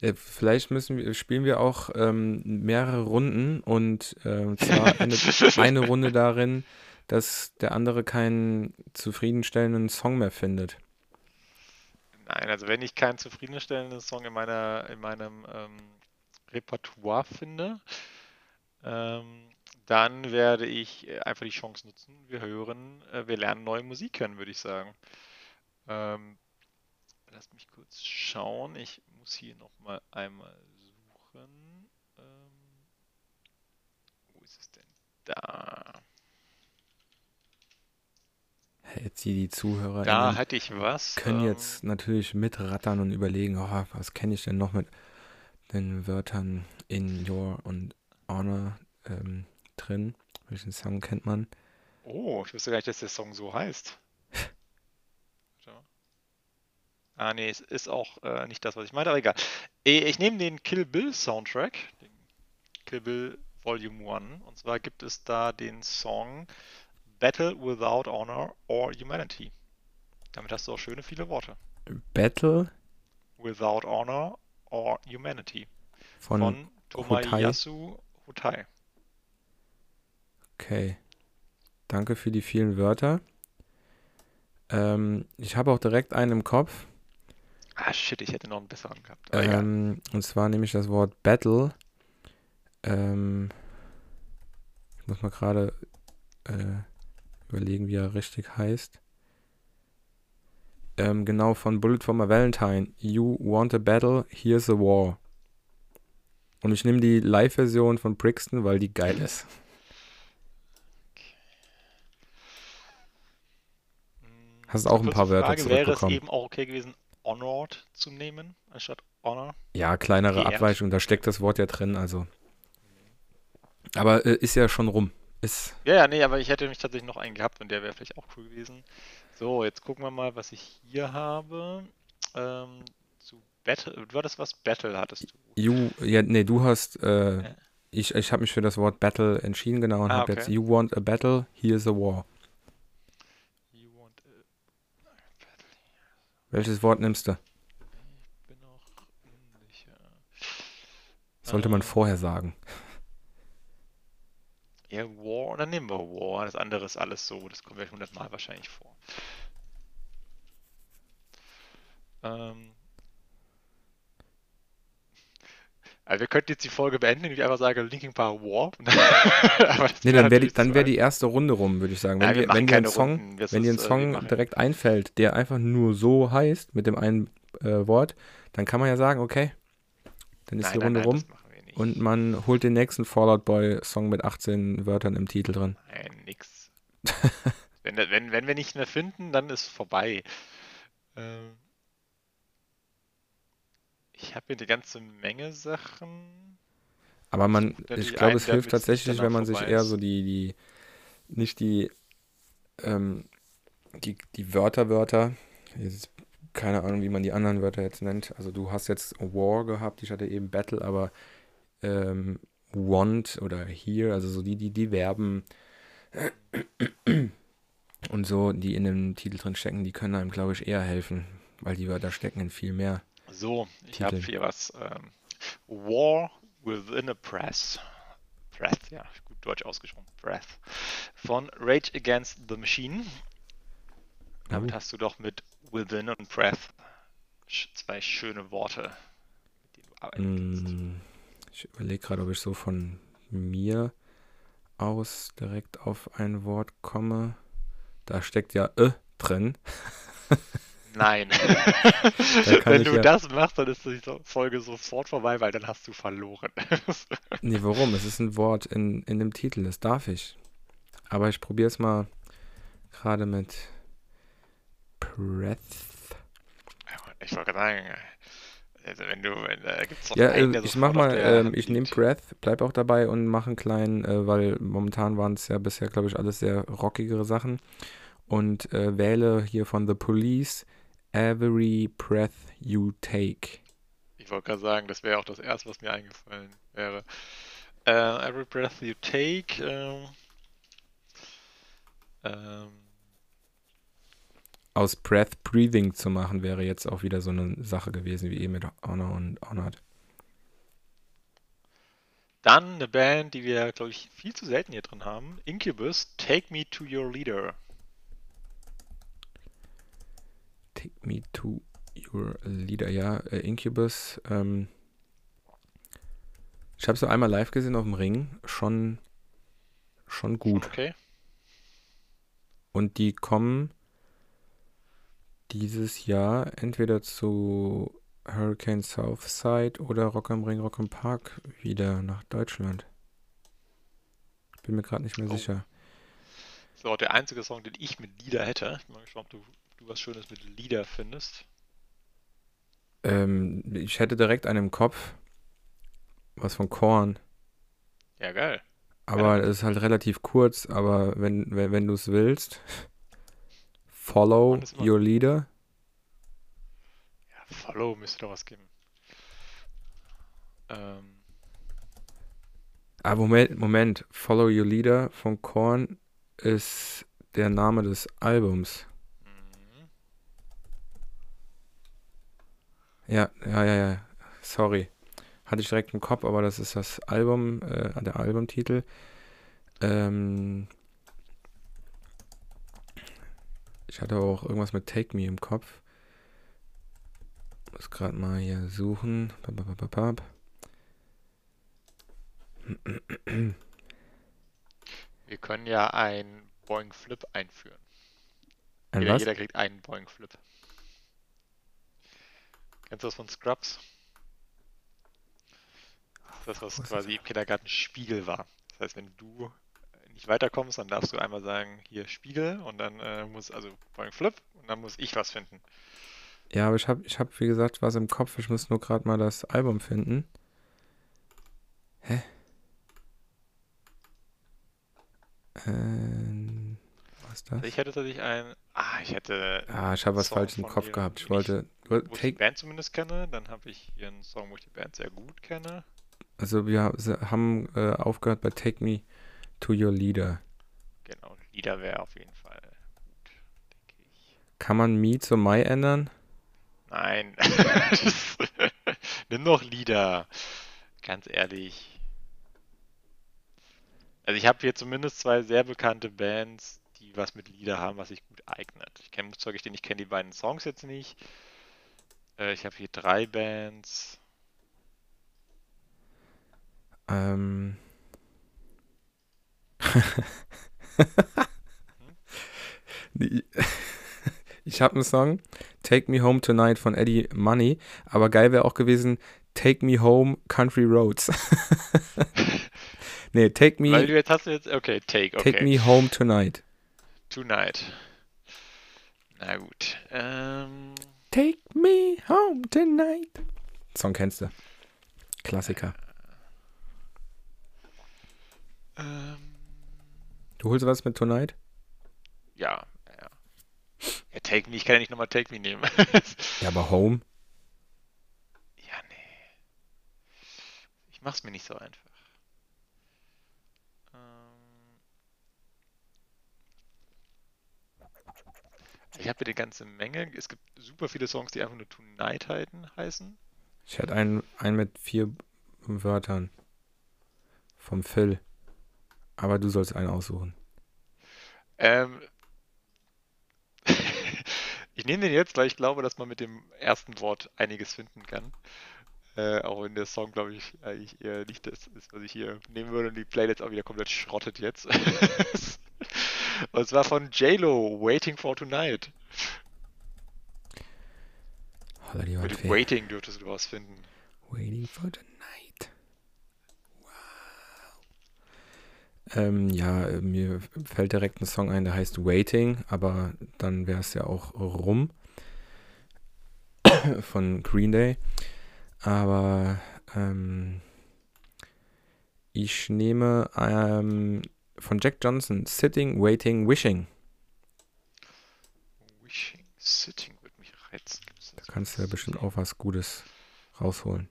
Ja, vielleicht müssen wir, spielen wir auch ähm, mehrere Runden und äh, zwar endet eine Runde darin, dass der andere keinen zufriedenstellenden Song mehr findet. Nein, also wenn ich keinen zufriedenstellenden Song in meiner in meinem ähm, Repertoire finde, ähm, dann werde ich äh, einfach die Chance nutzen. Wir hören, äh, wir lernen neue Musik kennen, würde ich sagen. Ähm, lasst mich kurz schauen. Ich muss hier nochmal einmal suchen. Ähm, wo ist es denn? Da. Jetzt hier die Zuhörer. Da hatte ich was. Können ähm, jetzt natürlich mitrattern und überlegen, oh, was kenne ich denn noch mit den Wörtern in Your und Honor ähm, drin. Welchen Song kennt man? Oh, ich wusste gar nicht, dass der Song so heißt. ah, nee, es ist auch äh, nicht das, was ich meinte, aber egal. Ich nehme den Kill Bill Soundtrack, den Kill Bill Volume 1, und zwar gibt es da den Song Battle Without Honor or Humanity. Damit hast du auch schöne viele Worte. Battle Without Honor or Humanity von, von Tomoyasu Hutai. Okay. Danke für die vielen Wörter. Ähm, ich habe auch direkt einen im Kopf. Ah, shit, ich hätte noch einen besseren gehabt. Ähm, und zwar nehme ich das Wort Battle. Ähm, ich Ich muss mal gerade äh, überlegen, wie er richtig heißt. Ähm, genau, von Bullet for my Valentine. You want a battle, here's a war. Und ich nehme die Live-Version von Brixton, weil die geil ist. Hast auch ein paar Wörter Frage, Wäre es zurückbekommen. eben auch okay gewesen, Honored zu nehmen, anstatt Honor? Ja, kleinere Geehrt. Abweichung, da steckt das Wort ja drin, also. Aber äh, ist ja schon rum. Ist, Ja, ja, nee, aber ich hätte mich tatsächlich noch einen gehabt und der wäre vielleicht auch cool gewesen. So, jetzt gucken wir mal, was ich hier habe. Ähm, zu Battle, du hattest was? Battle hattest du. you, ja, nee, du hast, äh, Ja. ich, ich habe mich für das Wort Battle entschieden, genau, und Ah, habe okay. jetzt, you want a battle, here's a war. You want a Welches Wort nimmst du? Ich bin noch unsicher. Sollte man Ähm, vorher sagen. Ja, War, dann nehmen wir War. Das andere ist alles so. Das kommt ja hundertmal wahrscheinlich vor. Ähm. Also wir könnten jetzt die Folge beenden, indem ich einfach sage Linkin Park War. Nee, dann wäre die, dann wär die erste Runde rum, würde ich sagen. Wenn, Nein, wir wenn dir ein Song, wenn dir ein ist, äh, Song direkt einfällt, der einfach nur so heißt, mit dem einen äh, Wort, dann kann man ja sagen, okay, dann ist Nein, die nein, Runde nein, rum und man holt den nächsten Fallout Boy Song mit 18 Wörtern im Titel drin. Nein, nix. wenn, wenn, wenn wir nicht mehr finden, dann ist vorbei. Ähm, ich habe hier eine ganze Menge Sachen. Aber man, Natürlich ich glaube, es hilft tatsächlich, wenn man sich eher so die, die, nicht die, ähm, die, die Wörter, Wörter, jetzt, keine Ahnung, wie man die anderen Wörter jetzt nennt. Also du hast jetzt War gehabt, ich hatte eben Battle, aber ähm, want oder here, also so die, die, die Verben und so, die in dem Titel drin stecken, die können einem, glaube ich, eher helfen, weil die Wörter stecken in viel mehr. So, ich habe hier was. Ähm, War Within a Press. Breath, ja, gut deutsch ausgesprochen. Breath. Von Rage Against the Machine. Damit hast du doch mit Within und Breath zwei schöne Worte, mit denen du arbeiten kannst. Mm, Ich überlege gerade, ob ich so von mir aus direkt auf ein Wort komme. Da steckt ja äh drin. Nein. Wenn du ja- das machst, dann ist die Folge sofort vorbei, weil dann hast du verloren. Nee, warum? Es ist ein Wort in, in dem Titel, das darf ich. Aber ich probiere es mal gerade mit Breath. ich wollte gerade sagen, also wenn du, wenn, da gibt's doch Ja, einen, äh, ich mach mal, Hand ich nehme. Breath, bleib auch dabei und mache einen kleinen, äh, weil momentan waren es ja bisher, glaube ich, alles sehr rockigere Sachen. Und äh, wähle hier von The Police Every Breath You Take. Ich wollte gerade sagen, das wäre auch das erste, was mir eingefallen wäre. Äh, every breath you take. Ähm, ähm, Aus Breath Breathing zu machen, wäre jetzt auch wieder so eine Sache gewesen, wie eben mit Honor und Honored. dann eine Band, die wir, glaube ich, viel zu selten hier drin haben. Incubus, Take Me to Your Leader. Take Me to Your Leader. Ja, äh, Incubus. Ähm, ich habe so einmal live gesehen auf dem Ring. Schon, schon gut. Okay. Und die kommen dieses Jahr entweder zu Hurricane Southside oder Rock am Ring, Rock am Park wieder nach Deutschland. Bin mir gerade nicht mehr Oh. sicher. Das ist auch der einzige Song, den ich mit Lieder hätte. Ich bin mal gespannt, ob du, du was Schönes mit Lieder findest. Ähm, ich hätte direkt einen im Kopf. Was von Korn. Ja, geil. Aber es ist halt relativ kurz, aber wenn, wenn, wenn du es willst, follow your leader. Ja, Follow müsste doch was geben. Ähm, Ah, Moment, Moment. Follow your leader von Korn ist der Name des Albums. mhm. Ja, ja, ja, ja. Sorry. Hatte ich direkt im Kopf, aber das ist das Album, äh, der Albumtitel. Ähm, ich hatte auch irgendwas mit Take Me im Kopf. Muss gerade mal hier suchen. Wir können ja ein Boing Flip einführen. Ein Jeder, was? jeder kriegt einen Boing Flip. Kennst du das von Scrubs? Das, was Was quasi im Kindergarten Spiegel war. Das heißt, wenn du nicht weiterkommst, dann darfst du einmal sagen, hier Spiegel und dann äh, muss, also Boing Flip und dann muss ich was finden. Ja, aber ich habe, ich hab, wie gesagt, was im Kopf. Ich muss nur gerade mal das Album finden. Hä? Ähm, was ist das? Also ich hätte tatsächlich ein, ah, ich hätte Ah, ich habe was falsch im Kopf gehabt. Ich wollte, wo- wo ich die take, Band zumindest kenne. Dann habe ich hier einen Song, wo ich die Band sehr gut kenne. also wir haben äh, aufgehört bei Take Me to Your Leader. Genau, Lieder wäre auf jeden Fall gut, denke ich. Kann man Me zu Mai ändern? Nein. Nimm doch Lieder. Ganz ehrlich. Also ich habe hier zumindest zwei sehr bekannte Bands, die was mit Lieder haben, was sich gut eignet. Ich kenne, muss zugestehen, ich kenne die beiden Songs jetzt nicht. Äh, ich habe hier drei Bands. Ähm. Ich habe einen Song, Take Me Home Tonight von Eddie Money, aber geil wäre auch gewesen, Take Me Home Country Roads. nee, Take Weil Me, du jetzt hast du jetzt, okay, Take, Take okay. Me Home Tonight. Tonight. Na gut. Ähm, Take Me Home Tonight. Song kennst du. Klassiker. ähm, Du holst was mit Tonight? ja, ja. Ja, Take Me, ich kann ja nicht nochmal Take Me nehmen. Ja, aber Home? Ja, nee. Ich mach's mir nicht so einfach. Ähm, ich habe hier eine ganze Menge. Es gibt super viele Songs, die einfach nur Tonight heißen. Ich hatte einen, einen mit vier Wörtern. Vom Phil. Aber du sollst einen aussuchen. Ähm, ich nehme den jetzt, weil ich glaube, dass man mit dem ersten Wort einiges finden kann. Äh, auch wenn der Song, glaube ich, eigentlich eher nicht das ist, was ich hier nehmen würde und die Playlist auch wieder komplett schrottet jetzt. Und zwar von JLo, Waiting for Tonight. Mit. Waiting dürftest du was finden. Waiting for the night. Wow. Ähm, ja, mir fällt direkt ein Song ein, der heißt Waiting, aber dann wäre es ja auch rum von Green Day. Aber ähm, ich nehme ähm, von Jack Johnson Sitting, Waiting, Wishing. Wishing Sitting würde mich reizen. Da kannst du ja bestimmt auch was Gutes rausholen.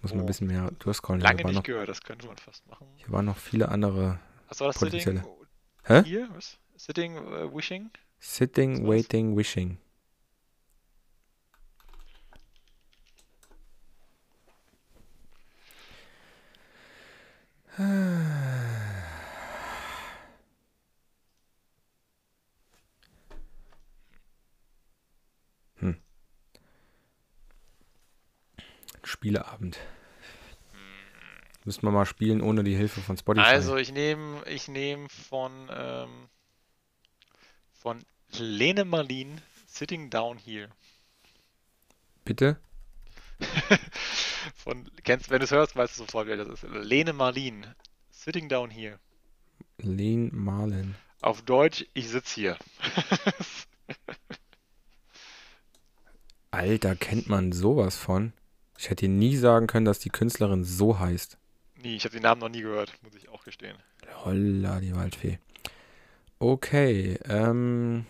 Ich muss mal ein Oh. bisschen mehr durchscrollen. Lange Hier waren nicht noch, gehört, das könnte man fast machen. hier waren noch viele andere. Was war das Sitting? Potenzielle. Hä? Hier? Was? Sitting, äh, Wishing? Sitting? Waiting, Wishing. Hm. Spieleabend. Müssen wir mal spielen ohne die Hilfe von Spotify. Also ich nehme ich nehm von, ähm, von Lene Marlin Sitting Down Here. Bitte? Von, kennst, wenn du es hörst, weißt du sofort, wer das ist. Lene Marlin Sitting Down Here. Len Marlin. Auf Deutsch, ich sitz hier. Alter, kennt man sowas von? Ich hätte dir nie sagen können, dass die Künstlerin so heißt. Nie, ich habe den Namen noch nie gehört, muss ich auch gestehen. Holla, die Waldfee. Okay, ähm.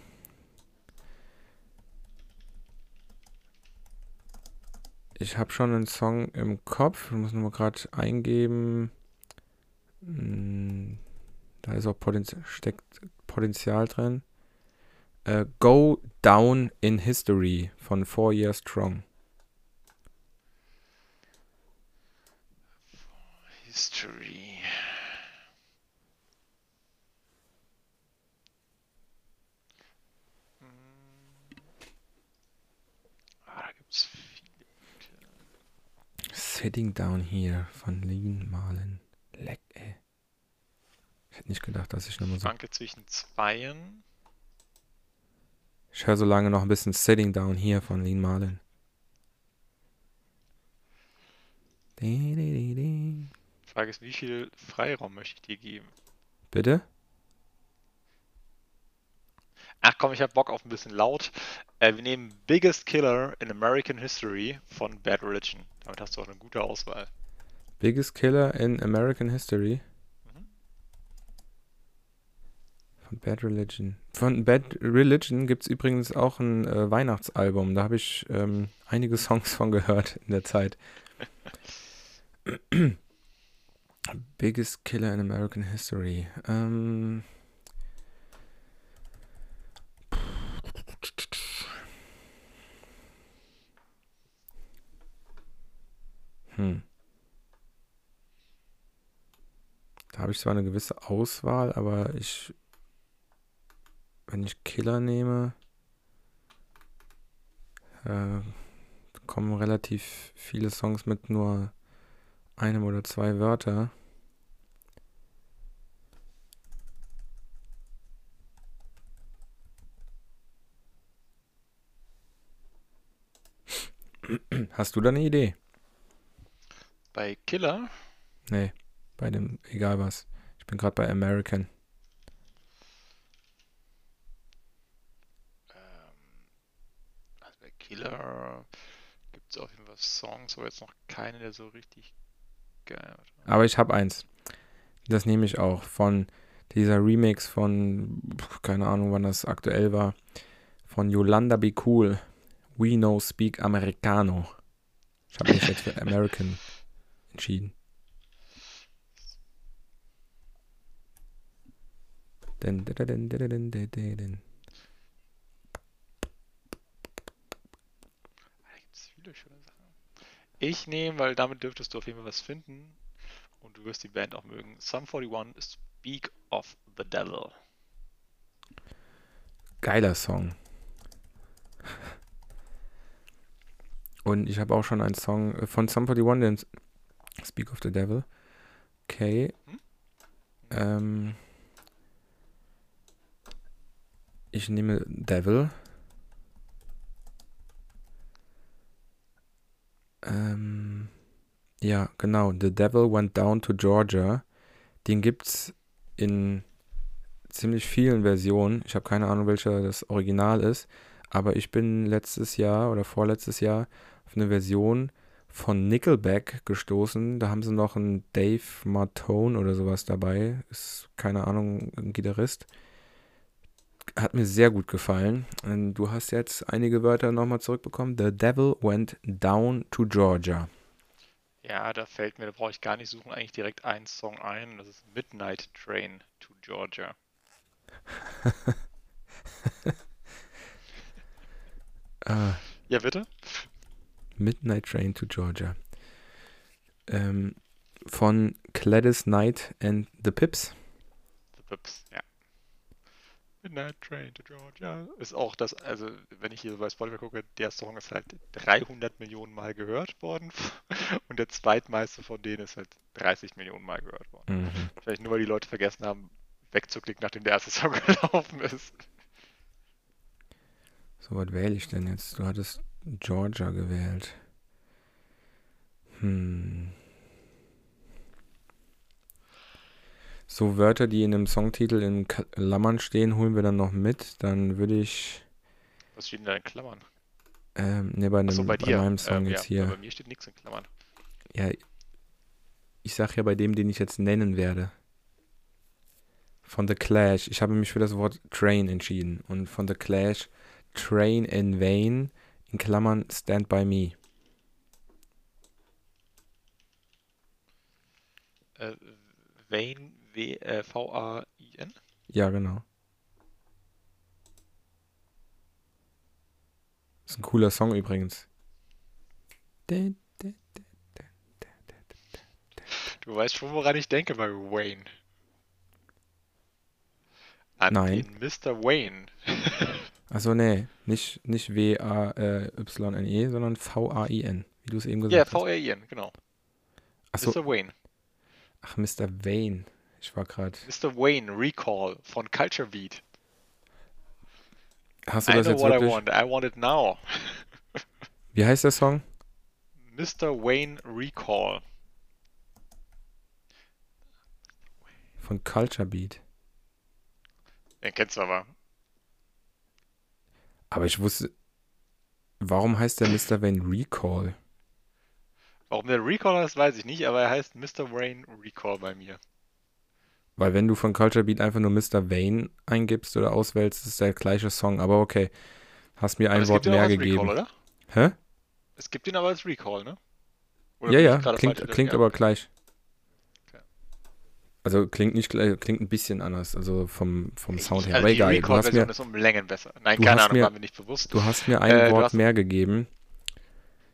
Ich habe schon einen Song im Kopf. Ich muss nur gerade eingeben. Hm, Da ist auch Potenzial, steckt Potenzial drin. Äh, Go Down in History von Four Years Strong. History. Hm. Ah, da gibt's viele. Sitting Down Here von Lean Marlin. Leck, ey. Ich hätte nicht gedacht, dass ich nochmal so. Schwanke zwischen zweien. Ich höre so lange noch ein bisschen Sitting Down Here von Lean Marlin. Di, di, di, di. Die Frage ist, wie viel Freiraum möchte ich dir geben? Bitte? Ach komm, ich hab Bock auf ein bisschen laut. Äh, wir nehmen Biggest Killer in American History von Bad Religion. Damit hast du auch eine gute Auswahl. Biggest Killer in American History. Mhm. Von Bad Religion. Von Bad Religion gibt es übrigens auch ein äh, Weihnachtsalbum. Da habe ich ähm, einige Songs von gehört in der Zeit. Biggest Killer in American History. Ähm. Hm. Da habe ich zwar eine gewisse Auswahl, aber ich, wenn ich Killer nehme, äh, kommen relativ viele Songs mit nur einem oder zwei Wörter. Hast du da eine Idee? Bei Killer, Nee, bei dem, egal was. Ich bin gerade bei American. ähm, also bei Killer gibt es auf jeden Fall Songs, aber jetzt noch keine, der so richtig geil. Aber ich habe eins. Das nehme ich auch von dieser Remix von, keine Ahnung, wann das aktuell war, von Yolanda Be Cool. We Know Speak Americano. Ich habe mich jetzt für American entschieden. Den, den, den, den, den, den, den, den. Da gibt es viele schöne Sachen. Ich nehme, weil damit dürftest du auf jeden Fall was finden und du wirst die Band auch mögen. Sum 41 Speak of the Devil. Geiler Song. Und ich habe auch schon einen Song äh, von Somebody One, den Speak of the Devil. Okay. Hm? Ähm, ich nehme Devil. Ähm, ja, genau. The Devil Went Down to Georgia. Den gibt's in ziemlich vielen Versionen. Ich habe keine Ahnung, welcher das Original ist. Aber ich bin letztes Jahr oder vorletztes Jahr auf eine Version von Nickelback gestoßen. Da haben sie noch einen Dave Martone oder sowas dabei. Ist keine Ahnung, ein Gitarrist. Hat mir sehr gut gefallen. Und du hast jetzt einige Wörter nochmal zurückbekommen. The Devil Went Down to Georgia. Ja, da fällt mir, da brauche ich gar nicht suchen, eigentlich direkt einen Song ein. Das ist Midnight Train to Georgia. Ah, Ja, bitte? Midnight Train to Georgia. Ähm, von Gladys Knight and the Pips. The Pips, ja. Midnight Train to Georgia ist auch das, also wenn ich hier so bei Spotify gucke, der Song ist halt 300 Millionen Mal gehört worden und der zweitmeiste von denen ist halt 30 Millionen Mal gehört worden. Mhm. Vielleicht nur, weil die Leute vergessen haben, wegzuklicken, nachdem der erste Song gelaufen ist. So, was wähle ich denn jetzt? Du hattest Georgia gewählt. Hm. So Wörter, die in einem Songtitel in Klammern stehen, holen wir dann noch mit. Dann würde ich, Was steht denn da in Klammern? ähm, ne, bei, einem, bei bei dir. meinem Song Ähm, jetzt ja, hier. Bei mir steht nichts in Klammern. Ja, ich sag ja bei dem, den ich jetzt nennen werde. Von The Clash. Ich habe mich für das Wort Train entschieden. Und von The Clash Train in Vain in Klammern Stand By Me. Äh, Vane, W, äh, V-A-I-N? Ja, genau. Ist ein cooler Song übrigens. Du weißt schon, woran ich denke bei Wayne. An Nein. den Mr. Wayne. Also nee, nicht, nicht W-A-Y-N-E, sondern V-A-I-N, wie du es eben Ja, gesagt hast. V-R-I-N, genau. Achso, Mr. Wayne. ach, Mr. Wayne. Ich war gerade. Mr. Wayne Recall von Culture Beat. Hast du I das know jetzt what I wirklich? want. I want it now. Wie heißt der Song? Mr. Wayne Recall. Von Culture Beat. Den kennst du aber. Aber ich wusste. Warum heißt der Mr. Wayne Recall? Warum der Recall heißt, weiß ich nicht, aber er heißt Mr. Wayne Recall bei mir. Weil wenn du von Culture Beat einfach nur Mr. Wayne eingibst oder auswählst, ist der gleiche Song. Aber okay. Hast mir Aber ein es Wort gibt ihn auch mehr als gegeben. Recall, oder? Hä? Es gibt ihn aber als Recall, ne? Oder Ja, ja, klingt, klingt aber gleich. Okay. Also klingt nicht gleich, klingt ein bisschen anders, also vom, vom Sound her. Also Aber die egal, du hast, Recall-Version mir, ist um Längen besser. Nein, du keine Ahnung, mir- war mir nicht bewusst. du hast mir ein Äh, Wort mehr gegeben.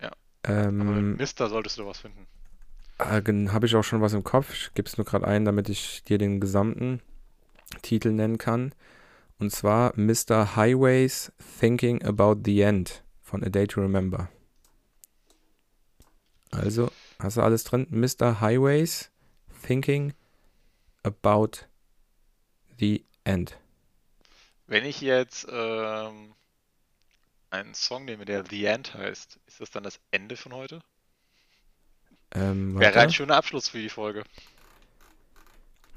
Ja. Aber Ähm, mit Mister solltest du was finden. Habe ich auch schon was im Kopf. Ich gebe es nur gerade ein, damit ich dir den gesamten Titel nennen kann. Und zwar Mr. Highways Thinking About the End von A Day to Remember. Also, hast du alles drin? Mr. Highways Thinking About the End. Wenn ich jetzt ähm, einen Song nehme, der The End heißt, ist das dann das Ende von heute? Ähm, Wäre ein schöner Abschluss für die Folge.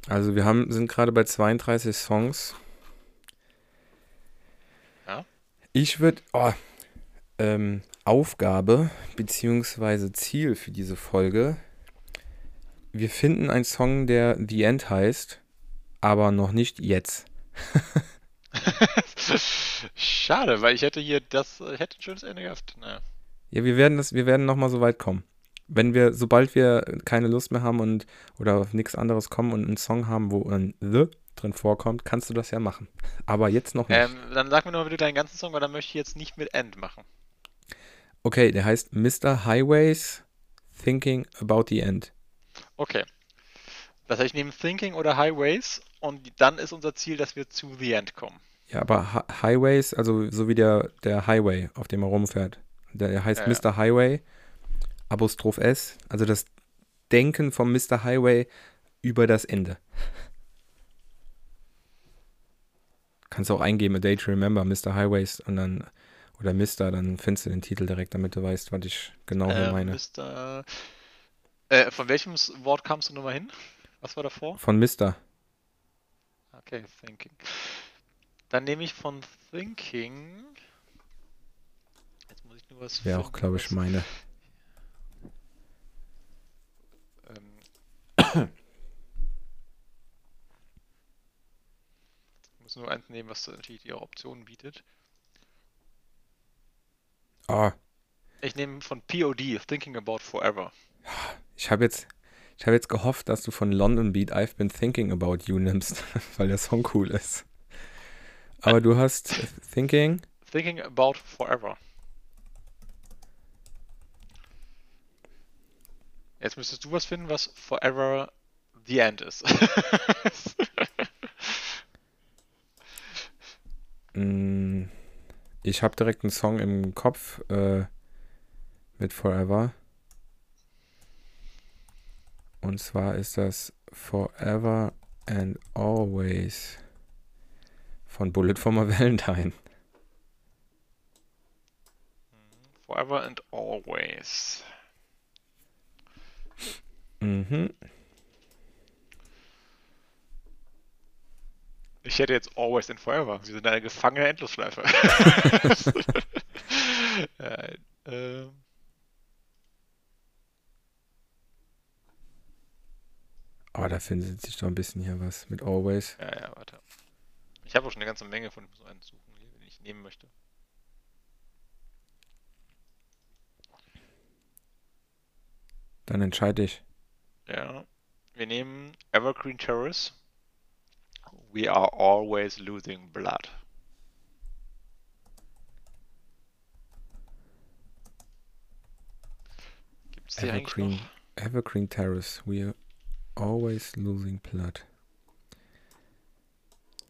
Also wir haben, sind gerade bei 32 Songs. Ja. Ich würde, oh, ähm, Aufgabe beziehungsweise Ziel für diese Folge. Wir finden einen Song, der The End heißt, aber noch nicht jetzt. Schade, weil ich hätte hier das, ich hätte ein schönes Ende gehabt. Naja. Ja, wir werden das, wir werden noch mal so weit kommen. Wenn wir, sobald wir keine Lust mehr haben und oder auf nichts anderes kommen und einen Song haben, wo ein The drin vorkommt, kannst du das ja machen. Aber jetzt noch nicht. Ähm, dann sag mir noch mal bitte deinen ganzen Song, weil dann möchte ich jetzt nicht mit End machen. Okay, der heißt Mr. Highways Thinking About the End. Okay. Das heißt, ich nehme Thinking oder Highways und dann ist unser Ziel, dass wir zu The End kommen. Ja, aber Hi- Highways, also so wie der, der Highway, auf dem er rumfährt. Der heißt Ja, ja. Mr. Highway, Apostroph S, also das Denken vom Mr. Highway über das Ende. Kannst du auch eingeben, A Day to Remember, Mr. Highways und dann, oder Mr., dann findest du den Titel direkt, damit du weißt, was ich genau hier Ähm, meine. Mr. Äh, von welchem Wort kamst du nochmal hin? Was war davor? Von Mr. Okay, Thinking. Dann nehme ich von Thinking. Jetzt muss ich nur was Wäre auch, glaube ich, meine. ähm, Ich muss nur eins nehmen, was natürlich die Optionen bietet. Oh, Ich nehme von POD, Thinking About Forever. Ich habe jetzt, ich habe jetzt gehofft, dass du von London Beat I've Been Thinking About You nimmst, weil der Song cool ist. Aber du hast Thinking, Thinking About Forever. Jetzt müsstest du was finden, was Forever the End ist. mh, ich habe direkt einen Song im Kopf äh, mit Forever. Und zwar ist das Forever and Always von Bullet for my Valentine. Forever and Always. Mhm. Ich hätte jetzt Always and Forever. Wir sind eine gefangene Endlosschleife. ja, ähm, Oh, da findet sich doch ein bisschen hier was mit Always. ja, ja, warte. Ich habe auch schon eine ganze Menge von so einen suchen, den ich nehmen möchte. Dann entscheide ich. Ja. Wir nehmen Evergreen Terrace. We are always losing blood. Gibt's die eigentlich Evergreen, noch? Evergreen Terrace. We are always losing blood.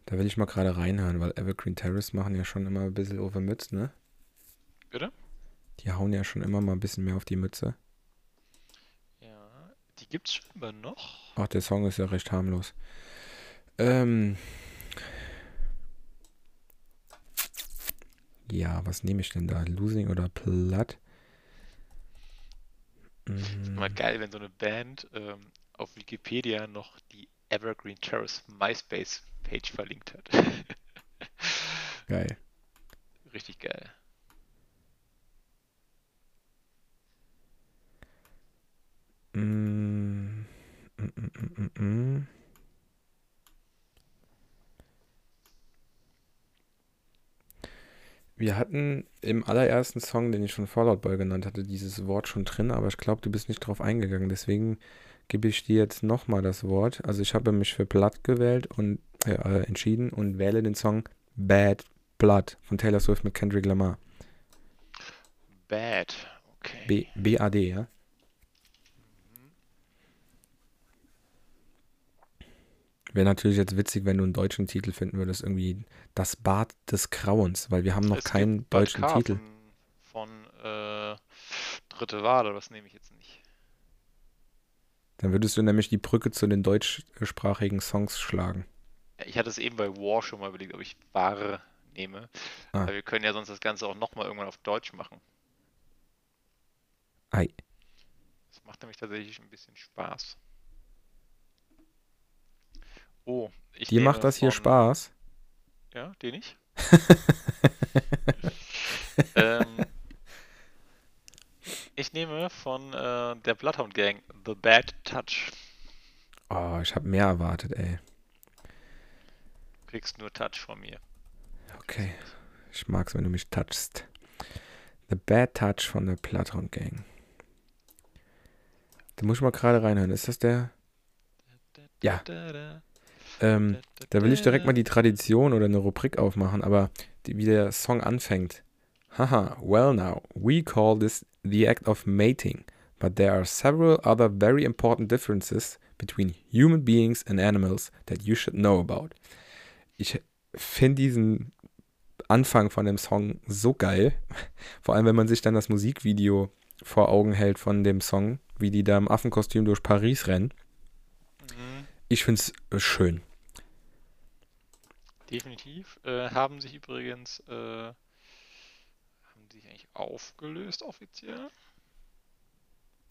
Da will ich mal gerade reinhören, weil Evergreen Terrace machen ja schon immer ein bisschen over Mütze, ne? Bitte? Die hauen ja schon immer mal ein bisschen mehr auf die Mütze. Die gibt's scheinbar noch. Ach, der Song ist ja recht harmlos. Ähm. Ja, was nehme ich denn da? Losing oder Platt? Ist mal Mm, geil, wenn so eine Band ähm, auf Wikipedia noch die Evergreen Terrace MySpace Page verlinkt hat. geil. Richtig geil. Mm, mm, mm, mm, mm. Wir hatten im allerersten Song, den ich schon Fallout Boy genannt hatte, dieses Wort schon drin, aber ich glaube, du bist nicht drauf eingegangen. Deswegen gebe ich dir jetzt nochmal das Wort. Also ich habe mich für Blood gewählt und äh, äh, entschieden und wähle den Song Bad Blood von Taylor Swift mit Kendrick Lamar. Bad. Okay. B B-A-D, ja? Wäre natürlich jetzt witzig, wenn du einen deutschen Titel finden würdest, irgendwie Das Bad des Grauens, weil wir haben noch Es keinen deutschen K Titel. von, äh, Dritte Wahl, was nehme ich jetzt nicht? Dann würdest du nämlich die Brücke zu den deutschsprachigen Songs schlagen. Ja, ich hatte es eben bei War schon mal überlegt, ob ich Ware nehme. Ah. Aber wir können ja sonst das Ganze auch nochmal irgendwann auf Deutsch machen. Ei. Das macht nämlich tatsächlich ein bisschen Spaß. Oh, ich Dir macht das hier von- Spaß? Ja, den nicht? ähm, ich nehme von äh, der Bloodhound Gang The Bad Touch. Oh, ich habe mehr erwartet, ey. Du kriegst nur Touch von mir. Okay. Ich mag's, wenn du mich touchst. The Bad Touch von der Platon Gang. Da muss ich mal gerade reinhören. Ist das der? Ja. Ähm, da will ich direkt mal die Tradition oder eine Rubrik aufmachen, aber die, wie der Song anfängt. Haha, well now, we call this the act of mating, but there are several other very important differences between human beings and animals that you should know about. Ich finde diesen Anfang von dem Song so geil, vor allem wenn man sich dann das Musikvideo vor Augen hält von dem Song, wie die da im Affenkostüm durch Paris rennen. Mhm, Ich finde es schön. Definitiv. Äh, haben sich übrigens äh, haben sich eigentlich aufgelöst offiziell.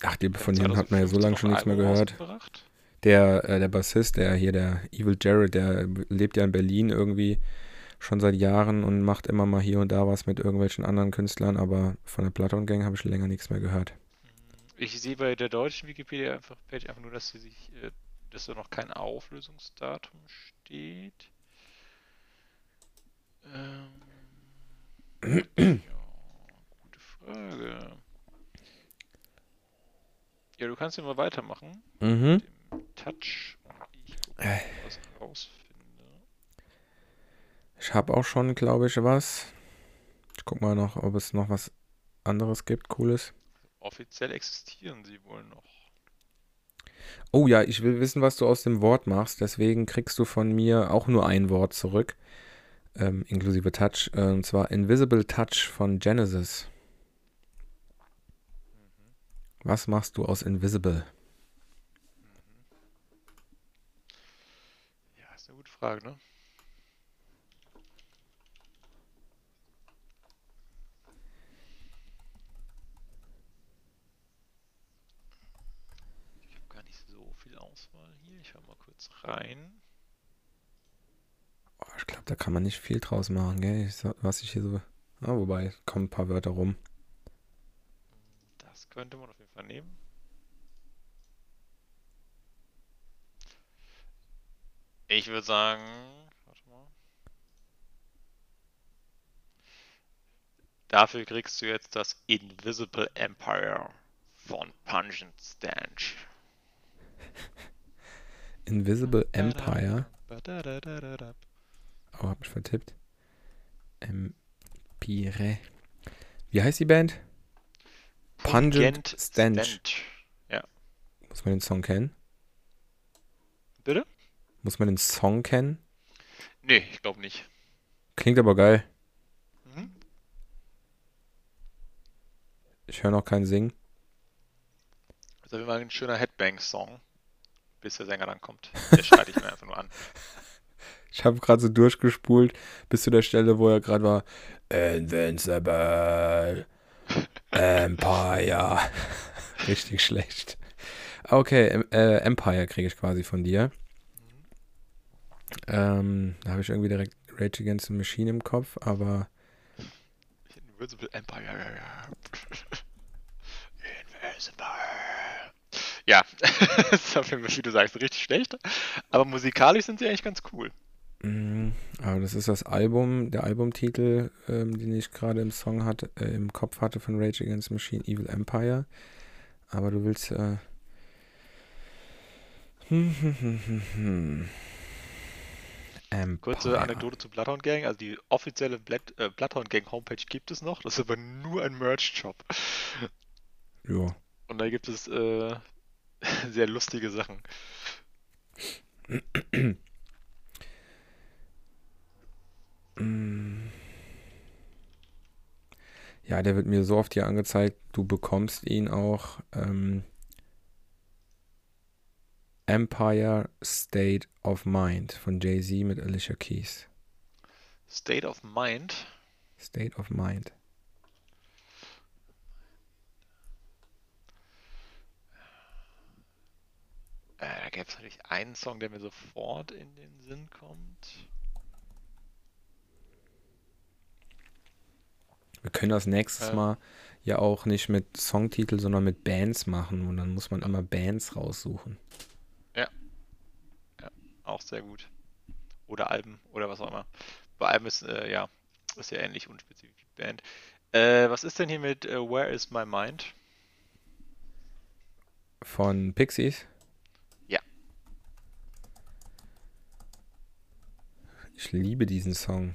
Ach, die, Haben von denen hat man ja so 2015 lange schon nichts mehr gehört. Der, äh, der Bassist, der hier, der Evil Jared, der lebt ja in Berlin irgendwie schon seit Jahren und macht immer mal hier und da was mit irgendwelchen anderen Künstlern, aber von der Platon Gang habe ich länger nichts mehr gehört. Ich sehe bei der deutschen Wikipedia einfach Page einfach nur, dass sie sich, äh, dass da noch kein Auflösungsdatum steht. Ähm, ja, gute Frage. Ja, du kannst mal weitermachen. Mhm. Dem Touch. Ich gucke, Äh. was rausfinde. Ich habe auch schon, glaube ich, was. Ich guck mal noch, ob es noch was anderes gibt, cooles. Offiziell existieren sie wohl noch. Oh ja, ich will wissen, was du aus dem Wort machst. Deswegen kriegst du von mir auch nur ein Wort zurück, ähm, inklusive Touch, äh, und zwar Invisible Touch von Genesis. Was machst du aus Invisible? Ja, ist eine gute Frage, ne? Ich habe gar nicht so viel Auswahl hier. Ich höre mal kurz rein. Ich glaube, da kann man nicht viel draus machen, gell? Ich, was ich hier so. Ah, wobei, kommen ein paar Wörter rum. Das könnte man auf jeden Fall nehmen. Ich würde sagen, warte mal. Dafür kriegst du jetzt das Invisible Empire von Pungent Stench. Invisible Empire. Oh, hab mich vertippt. Empire. Wie heißt die Band? Pungent Stench. Muss man den Song kennen? Bitte? Muss man den Song kennen? Nee, ich glaube nicht. Klingt aber geil. Mhm. Ich höre noch keinen Singen. Also wir mal ein schöner Headbang-Song, bis der Sänger dann kommt. Der schreit ich mir einfach nur an. Ich habe gerade so durchgespult bis zu der Stelle, wo er gerade war. Invincible Empire. Richtig schlecht. Okay, äh, Empire kriege ich quasi von dir. Ähm, da habe ich irgendwie direkt Rage Against the Machine im Kopf, aber. Invincible Empire. Invincible. Ja, ist auf jeden Fall, wie du sagst, richtig schlecht. Aber musikalisch sind sie eigentlich ganz cool. Mm, aber das ist das Album, der Albumtitel, ähm, den ich gerade im Song hatte, äh, im Kopf hatte von Rage Against Machine, Evil Empire. Aber du willst äh, Kurze Anekdote zu Bloodhound Gang. Also die offizielle Blood, äh, Bloodhound Gang Homepage gibt es noch. Das ist aber nur ein Merch-Shop. Ja. Und da gibt es äh, sehr lustige Sachen. Ja, der wird mir so oft hier angezeigt, du bekommst ihn auch. Ähm, Empire State of Mind von Jay-Z mit Alicia Keys. State of Mind? State of Mind. Äh, da gäbe es natürlich einen Song, der mir sofort in den Sinn kommt. Wir können das nächstes Ähm. Mal ja auch nicht mit Songtitel, sondern mit Bands machen und dann muss man immer Bands raussuchen. Auch sehr gut. Oder Alben oder was auch immer. Bei Alben ist, äh, ja, ist ja ähnlich unspezifisch wie Band. Äh, was ist denn hier mit äh, Where is my mind? Von Pixies? Ja. Ich liebe diesen Song.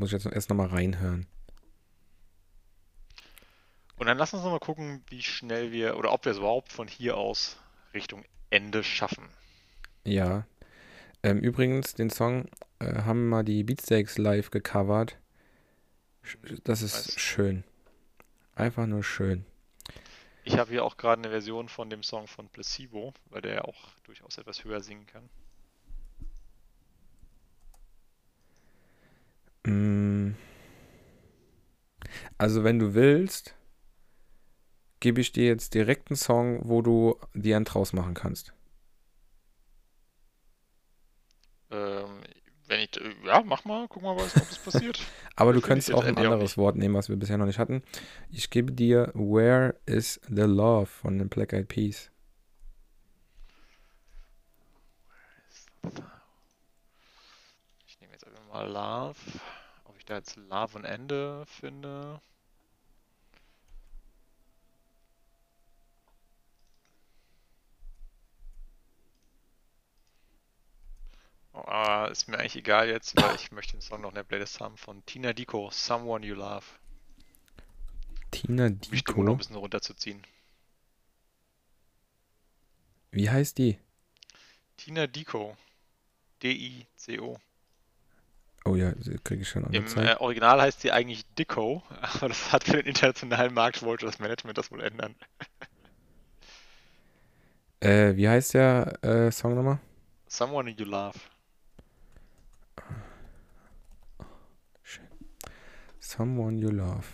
Muss ich jetzt noch erst nochmal reinhören. Und dann lass uns noch mal gucken, wie schnell wir oder ob wir es überhaupt von hier aus Richtung Ende schaffen. Ja. Ähm, übrigens, den Song äh, haben mal die Beatsteaks live gecovert. Das ist Weiß. schön. Einfach nur schön. Ich habe hier auch gerade eine Version von dem Song von Placebo, weil der ja auch durchaus etwas höher singen kann. Also, wenn du willst, gebe ich dir jetzt direkt einen Song, wo du die End draus machen kannst. Ähm, wenn ich, ja, mach mal, guck mal, was, das passiert. Aber du könntest auch ein anderes. Wort nehmen, was wir bisher noch nicht hatten. Ich gebe dir Where is the Love von den Black Eyed Peas. Ich nehme jetzt einfach mal Love. Da jetzt Love und Ende finde. Oh, aber ist mir eigentlich egal jetzt, weil ich möchte den Song noch in der Playlist haben von Tina Dico, Someone You Love. Tina Um die Stimmung noch ein Dico. bisschen runterzuziehen. Wie heißt die? Tina Dico. D-I-C-O. Oh ja, kriege ich schon Im angezeigt. äh, Original heißt sie eigentlich Dicko, aber das hat für den internationalen Markt wollte das Management das wohl ändern. Äh, wie heißt der äh, Song nochmal? Someone You Love. Someone You Love.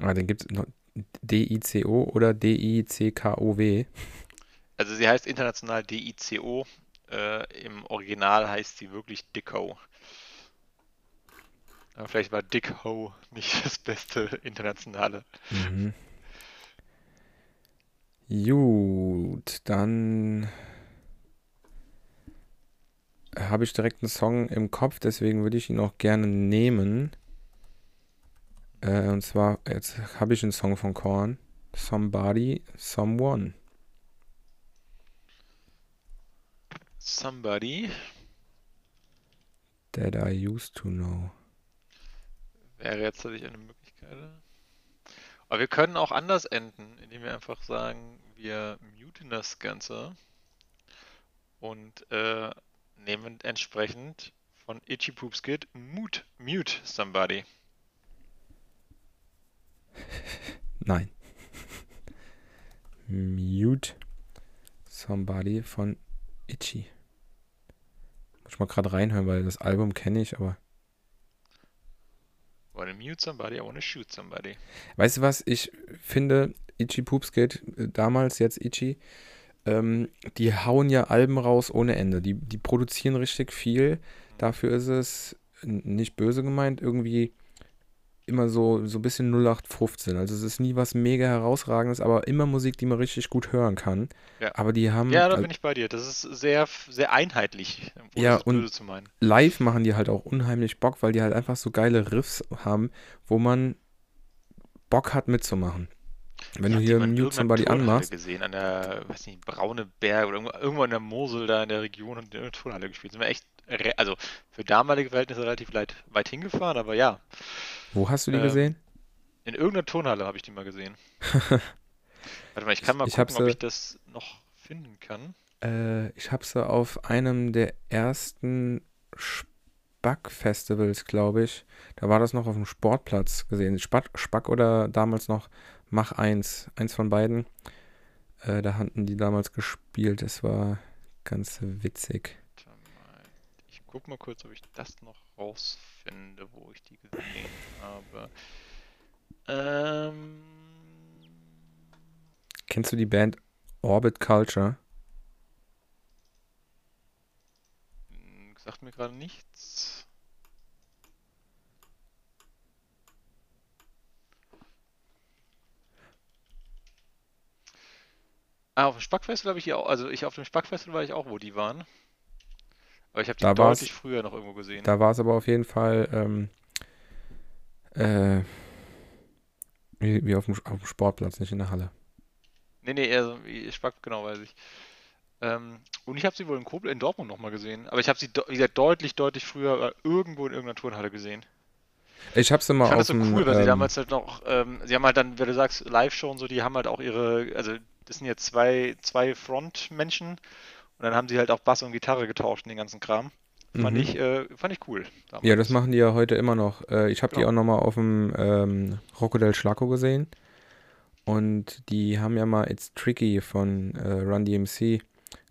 Ah, den gibt es noch. D-I-C-O oder D-I-C-K-O-W. Also sie heißt international D-I-C-O. Äh, Im Original heißt sie wirklich Dicko. Aber vielleicht war Dick Ho nicht das beste internationale. Mhm. Gut, dann habe ich direkt einen Song im Kopf, deswegen würde ich ihn auch gerne nehmen. Äh, und zwar, jetzt habe ich einen Song von Korn. Somebody, Someone. Somebody. That I used to know. Wäre jetzt natürlich eine Möglichkeit. Aber wir können auch anders enden, indem wir einfach sagen, wir muten das Ganze und äh, nehmen entsprechend von Itchy Poops Kid Mute, mute somebody. Nein. Mute Somebody von Itchy. Muss ich mal gerade reinhören, weil das Album kenne ich, aber. Wanna mute somebody, I wanna shoot somebody. Weißt du was? Ich finde, Itchy Poopskate, äh, damals, jetzt Itchy, ähm, die hauen ja Alben raus ohne Ende. Die, die produzieren richtig viel. Dafür ist es nicht böse gemeint, irgendwie immer so, so ein bisschen 0815. Also es ist nie was mega herausragendes, aber immer Musik, die man richtig gut hören kann. Ja. Aber die haben. Ja, da also bin ich bei dir. Das ist sehr, sehr einheitlich, ohne Ja, und- böse zu meinen. live machen die halt auch unheimlich Bock, weil die halt einfach so geile Riffs haben, wo man Bock hat mitzumachen. Wenn Ich du hier Mute Somebody anmachst, gesehen, an der, weiß nicht, Braune Berg oder irgendwo, in der Mosel da in der Region und in der Turnhalle gespielt. Sind wir echt, also für damalige Verhältnisse relativ weit, weit hingefahren, aber ja, wo hast du die Ähm, gesehen? in irgendeiner Turnhalle habe ich die mal gesehen. Warte mal, ich kann mal Ich gucken, ob ich das noch finden kann. Äh, ich habe sie auf einem der ersten Spack-Festivals, glaube ich. Da war das noch auf dem Sportplatz gesehen. Spack, Spack oder damals noch Mach 1. Eins von beiden. Äh, da hatten die damals gespielt. Es war ganz witzig. Guck mal kurz, ob ich das noch rausfinde, wo ich die gesehen habe. Ähm, Kennst du die Band Orbit Culture? hm, sagt mir gerade nichts. Ah, auf dem Spackfestival habe ich die auch, also ich auf dem Spackfestival war ich auch, wo die waren. Aber ich habe die Da deutlich früher noch irgendwo gesehen. Da war es aber auf jeden Fall ähm, äh, wie, wie auf, dem, auf dem Sportplatz, nicht in der Halle. Nee, nee, eher so wie Spack, genau, weiß ich. Ähm, und ich habe sie wohl in Koblenz, in Dortmund nochmal gesehen. Aber ich habe sie, wie gesagt, deutlich, deutlich früher äh, irgendwo in irgendeiner Turnhalle gesehen. Ich habe sie mal Ich fand auf das so dem, cool, weil sie ähm, damals halt noch, ähm, sie haben halt dann, wenn du sagst, Live-Show und so, die haben halt auch ihre, also das sind jetzt zwei, zwei Frontmenschen und dann haben sie halt auch Bass und Gitarre getauscht und den ganzen Kram. Fand Mhm. ich, äh, fand ich cool. Ja, das damals. machen die ja heute immer noch. Äh, ich habe die Genau. auch nochmal auf dem ähm, Rocco del Schlacco gesehen. Und die haben ja mal It's Tricky von äh, Run DMC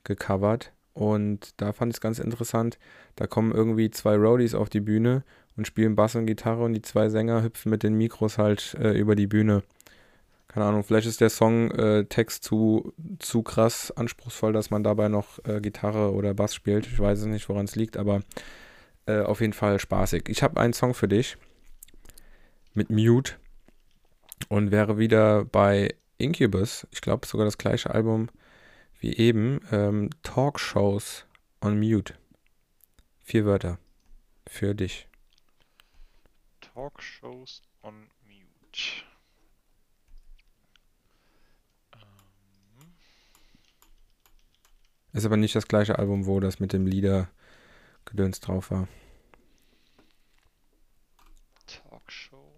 gecovert. Und da fand ich es ganz interessant. Da kommen irgendwie zwei Roadies auf die Bühne und spielen Bass und Gitarre und die zwei Sänger hüpfen mit den Mikros halt äh, über die Bühne. Keine Ahnung, vielleicht ist der Song äh, zu, zu krass anspruchsvoll, dass man dabei noch äh, Gitarre oder Bass spielt. Ich weiß es nicht, woran es liegt, aber äh, auf jeden Fall spaßig. Ich habe einen Song für dich mit Mute und wäre wieder bei Incubus. Ich glaube sogar das gleiche Album wie eben. Ähm, Talkshows on Mute. Vier Wörter für dich. Talkshows on Mute. Ist aber nicht das gleiche Album, wo das mit dem Lieder Gedöns drauf war. Talkshow.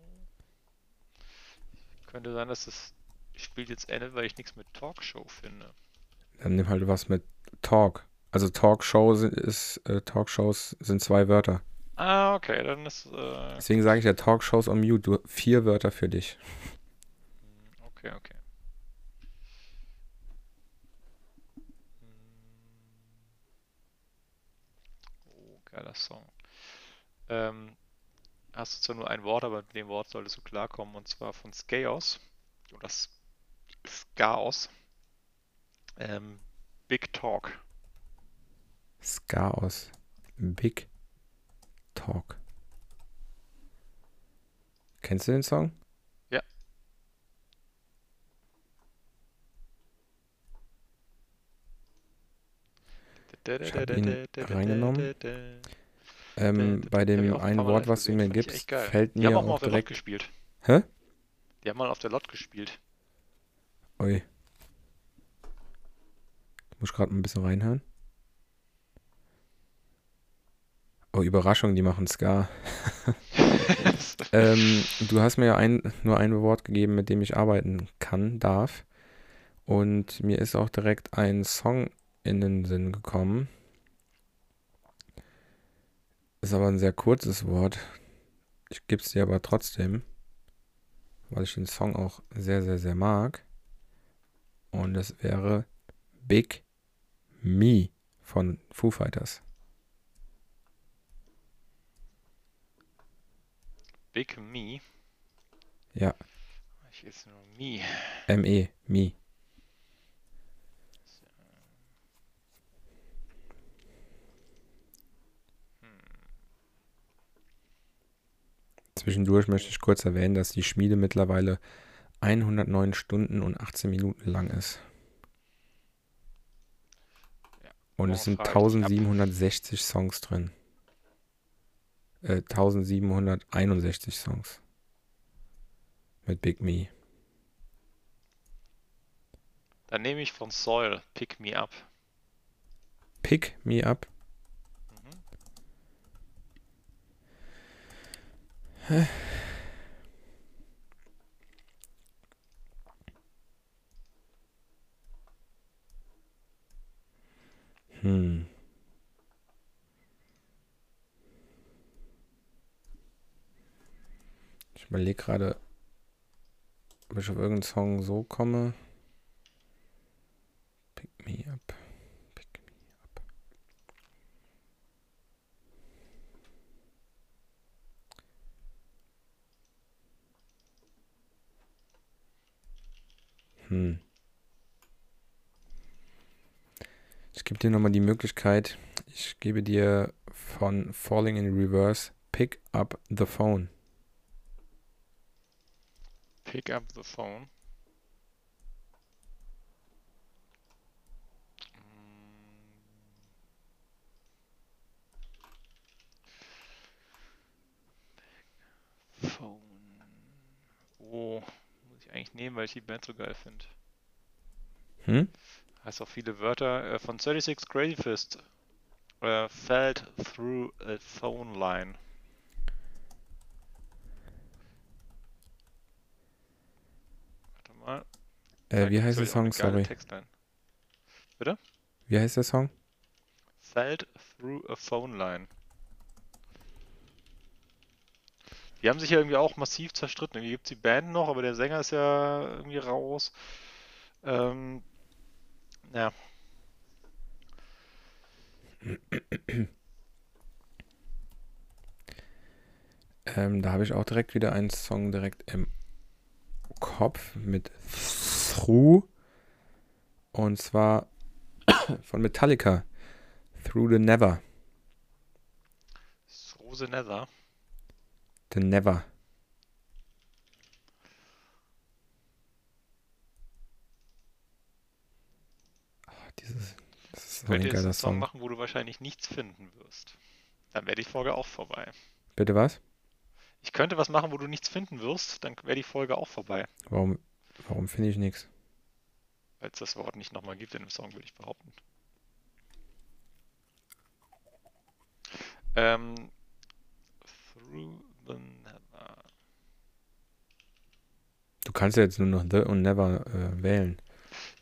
Könnte sein, dass das Spiel jetzt endet, weil ich nichts mit Talkshow finde. Dann nimm halt was mit Talk. Also Talkshow sind, ist, äh, Talkshows sind zwei Wörter. Ah, okay, dann ist, äh, Deswegen sage ich ja Talkshows on Mute. Du, vier Wörter für dich. hm, okay, okay. Geiler Song. Ähm, hast du zwar nur ein Wort, aber mit dem Wort solltest du klarkommen, und zwar von Skaos. Oder Skaos. Ähm, Big Talk. Skaos. Big Talk. Kennst du den Song? Ich hab ihn reingenommen. Ähm, Äh, bei dem einen Mal Wort, was du mir gibst, fällt Die mir haben auch mal auch auf der Lot direkt. gespielt. Hä? Die haben mal auf der Lot gespielt. Ui. Ich muss gerade ein bisschen reinhören. Oh, Überraschung, die machen Ska. Ähm, du hast mir ja ein, nur ein Wort gegeben, mit dem ich arbeiten kann, darf. Und mir ist auch direkt ein Song in den Sinn gekommen. Ist aber ein sehr kurzes Wort. Ich gebe es dir aber trotzdem. weil ich den Song auch sehr, sehr, sehr mag. Und es wäre Big Me von Foo Fighters. Big Me. Ja. Ich jetzt nur Me. M-E, Me. Zwischendurch möchte ich kurz erwähnen, dass die Schmiede mittlerweile 109 Stunden und 18 Minuten lang ist. Und es sind 1760 Songs drin. Äh, 1761 Songs. Mit Big Me. Dann nehme ich von Soil Pick Me Up. Pick Me Up? Hm. Ich überlege gerade, ob ich auf irgendeinen Song so komme. Pick me up. Hm. Ich gebe dir nochmal die Möglichkeit, ich gebe dir von Falling in Reverse Pick up the phone. Pick up the phone. Phone. Oh, eigentlich nehmen, weil ich die Band so geil finde. Hm? Heißt auch viele Wörter. Äh, von 36 Crazy Fist. Äh, felt through a phone line. Warte mal. Äh, wie heißt der Song? Sorry. Textline. Bitte? Wie heißt der Song? Felt through a phone line. Die haben sich ja irgendwie auch massiv zerstritten. Irgendwie gibt es die Band noch, aber der Sänger ist ja irgendwie raus. Ähm, ja. Ähm, da habe ich auch direkt wieder einen Song direkt im Kopf mit Through. Und zwar von Metallica. Through the Never. Through the Nether. The Never. Dieses, das ist so ein geiler einen Song Song. machen, wo du wahrscheinlich nichts finden wirst. Dann wäre die Folge auch vorbei. Bitte was? Ich könnte was machen, wo du nichts finden wirst, dann wäre die Folge auch vorbei. Warum, warum finde ich nichts? Weil es das Wort nicht nochmal gibt in dem Song, würde ich behaupten. Ähm, through the Nether. Du kannst ja jetzt nur noch The und Never äh, wählen.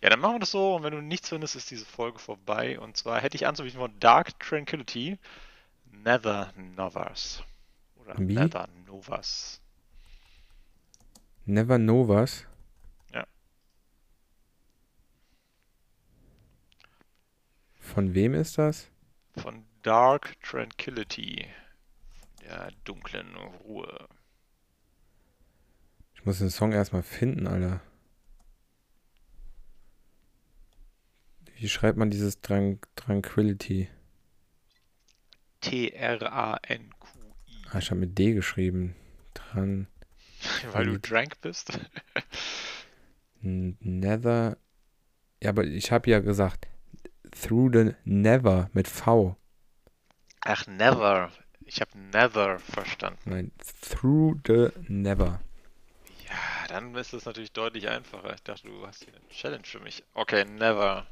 Ja, dann machen wir das so und wenn du nichts findest, ist diese Folge vorbei. Und zwar hätte ich anzubieten von Dark Tranquility, Nether Novas. Oder Wie? Nether Novas. Never Know was? Ja. Von wem ist das? Von Dark Tranquility. Der dunklen Ruhe. Ich muss den Song erstmal finden, Alter. Wie schreibt man dieses Tran Tranquility? T-R-A-N-Q-I. Ah, ich habe mit D geschrieben. Tran Weil du drank bist. N- Nether. Ja, aber ich habe ja gesagt, through the never mit V. Ach, never. Ich habe never verstanden. Nein, through the never. Ja, dann ist es natürlich deutlich einfacher. Ich dachte, du hast hier eine Challenge für mich. Okay, never.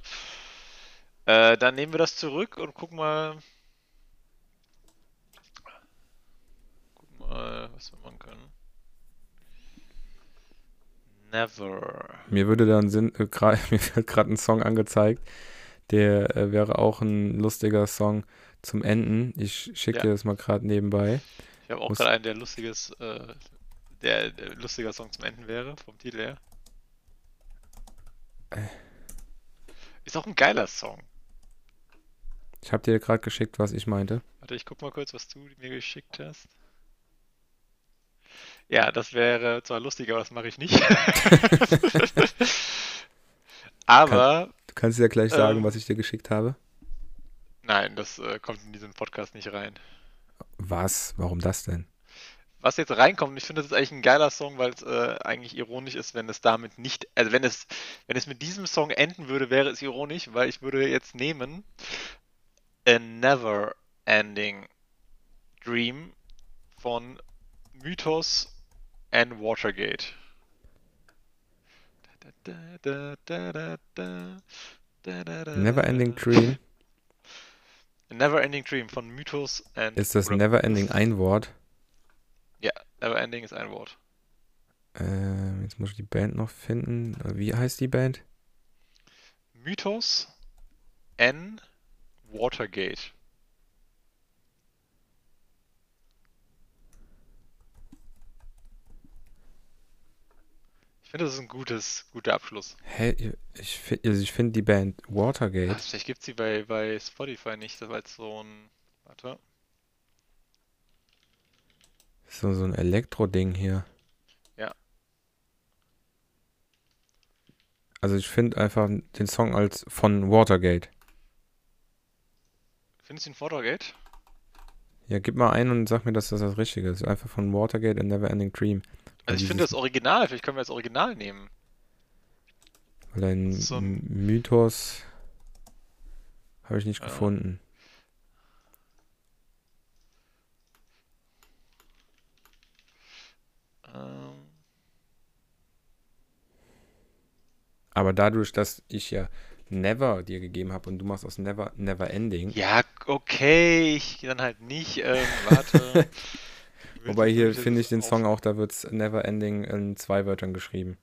Äh, dann nehmen wir das zurück und gucken mal. Gucken mal, was wir machen können. Never. Mir würde dann Sinn, äh, grad, mir wird gerade ein Song angezeigt, der äh, wäre auch ein lustiger Song zum Enden. Ich schicke Ja. dir das mal gerade nebenbei. Ich habe auch gerade einen, der lustiges, äh, der, der lustiger Song zum Enden wäre, vom Titel her. Äh. Ist auch ein geiler Song. Ich habe dir gerade geschickt, was ich meinte. Warte, ich guck mal kurz, was du mir geschickt hast. Ja, das wäre zwar lustig, aber das mache ich nicht. aber Du kannst ja gleich sagen, Ähm. was ich dir geschickt habe. Nein, das äh, kommt in diesen Podcast nicht rein. Was? Warum das denn? Was jetzt reinkommt, ich finde, das ist eigentlich ein geiler Song, weil es äh, eigentlich ironisch ist, wenn es damit nicht, also wenn es, wenn es mit diesem Song enden würde, wäre es ironisch, weil ich würde jetzt nehmen A Never Ending Dream von Mythos and Watergate. Never Ending. Dream. A Never Ending Dream von Mythos and Ist das oder- Never Ending ein Wort? Ja, Never Ending ist ein Wort. Ähm, jetzt muss ich die Band noch finden. Wie heißt die Band? Mythos N Watergate. Ich finde, das ist ein gutes, guter Abschluss. Hä? Ich, also ich finde die Band Watergate. Ach, vielleicht gibt es sie bei, bei Spotify nicht, das war jetzt so ein. Warte. So, so ein Elektro-Ding hier. Ja. Also ich finde einfach den Song als von Watergate. Findest du den Watergate? Ja, gib mal ein und sag mir, dass das das Richtige ist. Einfach von Watergate and Never Ending Dream. Also ich finde das Original, vielleicht können wir das Original nehmen. Weil ein so Mythos habe ich nicht Ja. gefunden. Ähm, Aber dadurch, dass ich ja Never dir gegeben habe und du machst aus Never Never Ending. ja, okay, ich dann halt nicht. Ähm, warte. Wobei hier finde ich den Song auch, da wird es Never Ending in zwei Wörtern geschrieben.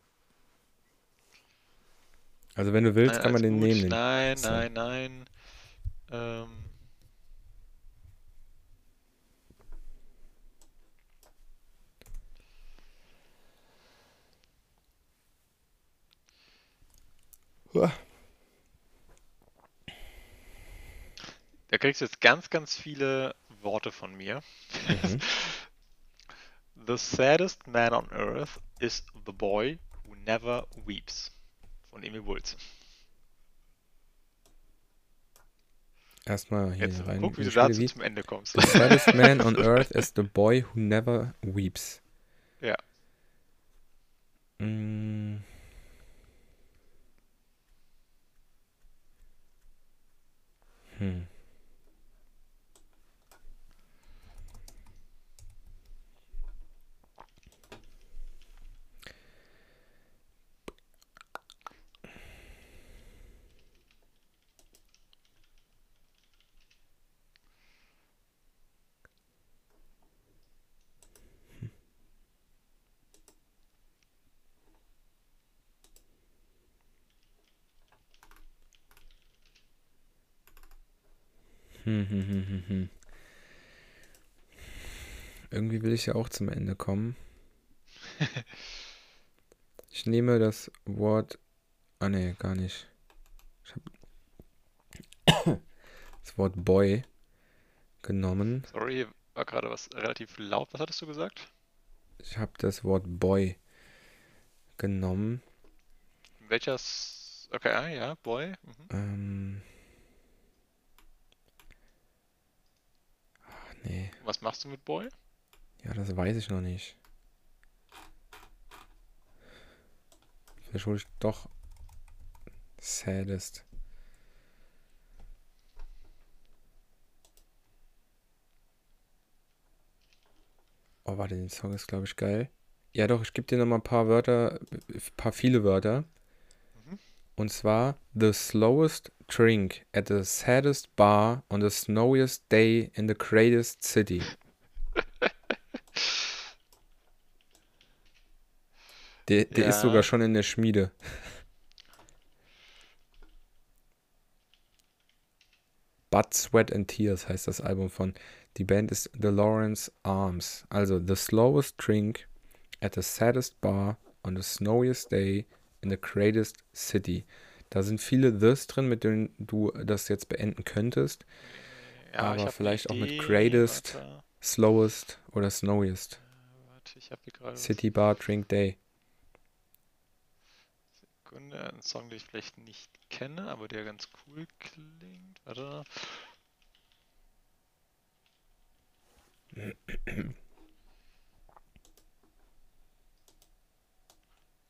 Also wenn du willst, Nein, kann man den gut. nehmen. Nein, So. nein, nein. Ähm, Uah. da kriegst du jetzt ganz, ganz viele Worte von mir. Mhm. The saddest man on earth is the boy who never weeps. Von Emil Bulls. Erstmal hier Jetzt rein. guck, wie du dazu zum Ende kommst. The saddest man on earth is the boy who never weeps. Ja. Mm. Hm. Hm, hm, hm, hm, hm. Irgendwie will ich ja auch zum Ende kommen. Ich nehme das Wort. Ah, nee, gar nicht. Ich habe das Wort Boy genommen. Sorry, war gerade was relativ laut. Was hattest du gesagt? Ich habe das Wort Boy genommen. Welches? Okay, ah, ja, Boy. Mhm. Ähm. Nee. Was machst du mit Boy? Ja, das weiß ich noch nicht. Vielleicht hole ich doch Saddest. Oh, warte, den Song ist, glaube ich, geil. Ja, doch, ich gebe dir noch mal ein paar Wörter, ein paar viele Wörter. Mhm. Und zwar The slowest drink at the saddest bar on the snowiest day in the greatest city. Der, der ist Ja. sogar schon in der Schmiede. Blood, Sweat and Tears heißt das Album von. Die Band ist The Lawrence Arms. Also The Slowest Drink at the saddest bar on the snowiest day in the greatest city. Da sind viele Ths drin, mit denen du das jetzt beenden könntest. Ja, aber vielleicht auch mit greatest, Warte, slowest oder snowiest. äh, warte ich habe hier gerade. City Bar Drink Day. Sekunde, ein Song, den ich vielleicht nicht kenne, aber der ganz cool klingt. Warte.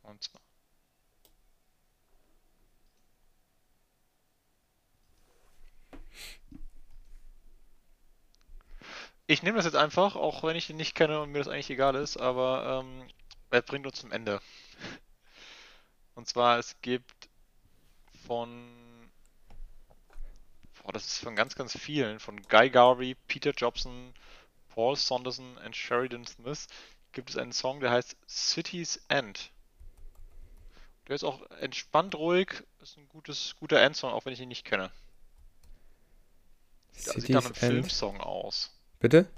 Und zwar. Ich nehme das jetzt einfach, auch wenn ich ihn nicht kenne und mir das eigentlich egal ist, aber ähm, er bringt uns zum Ende. Und zwar, es gibt von, boah, das ist von ganz, ganz vielen, von Guy Garvey, Peter Jobson, Paul Saunderson und Sheridan Smith, gibt es einen Song, der heißt City's End. Der ist auch entspannt ruhig, ist ein gutes, guter Endsong, auch wenn ich ihn nicht kenne. Sieht, sieht nach einem End. Filmsong aus. Bitte?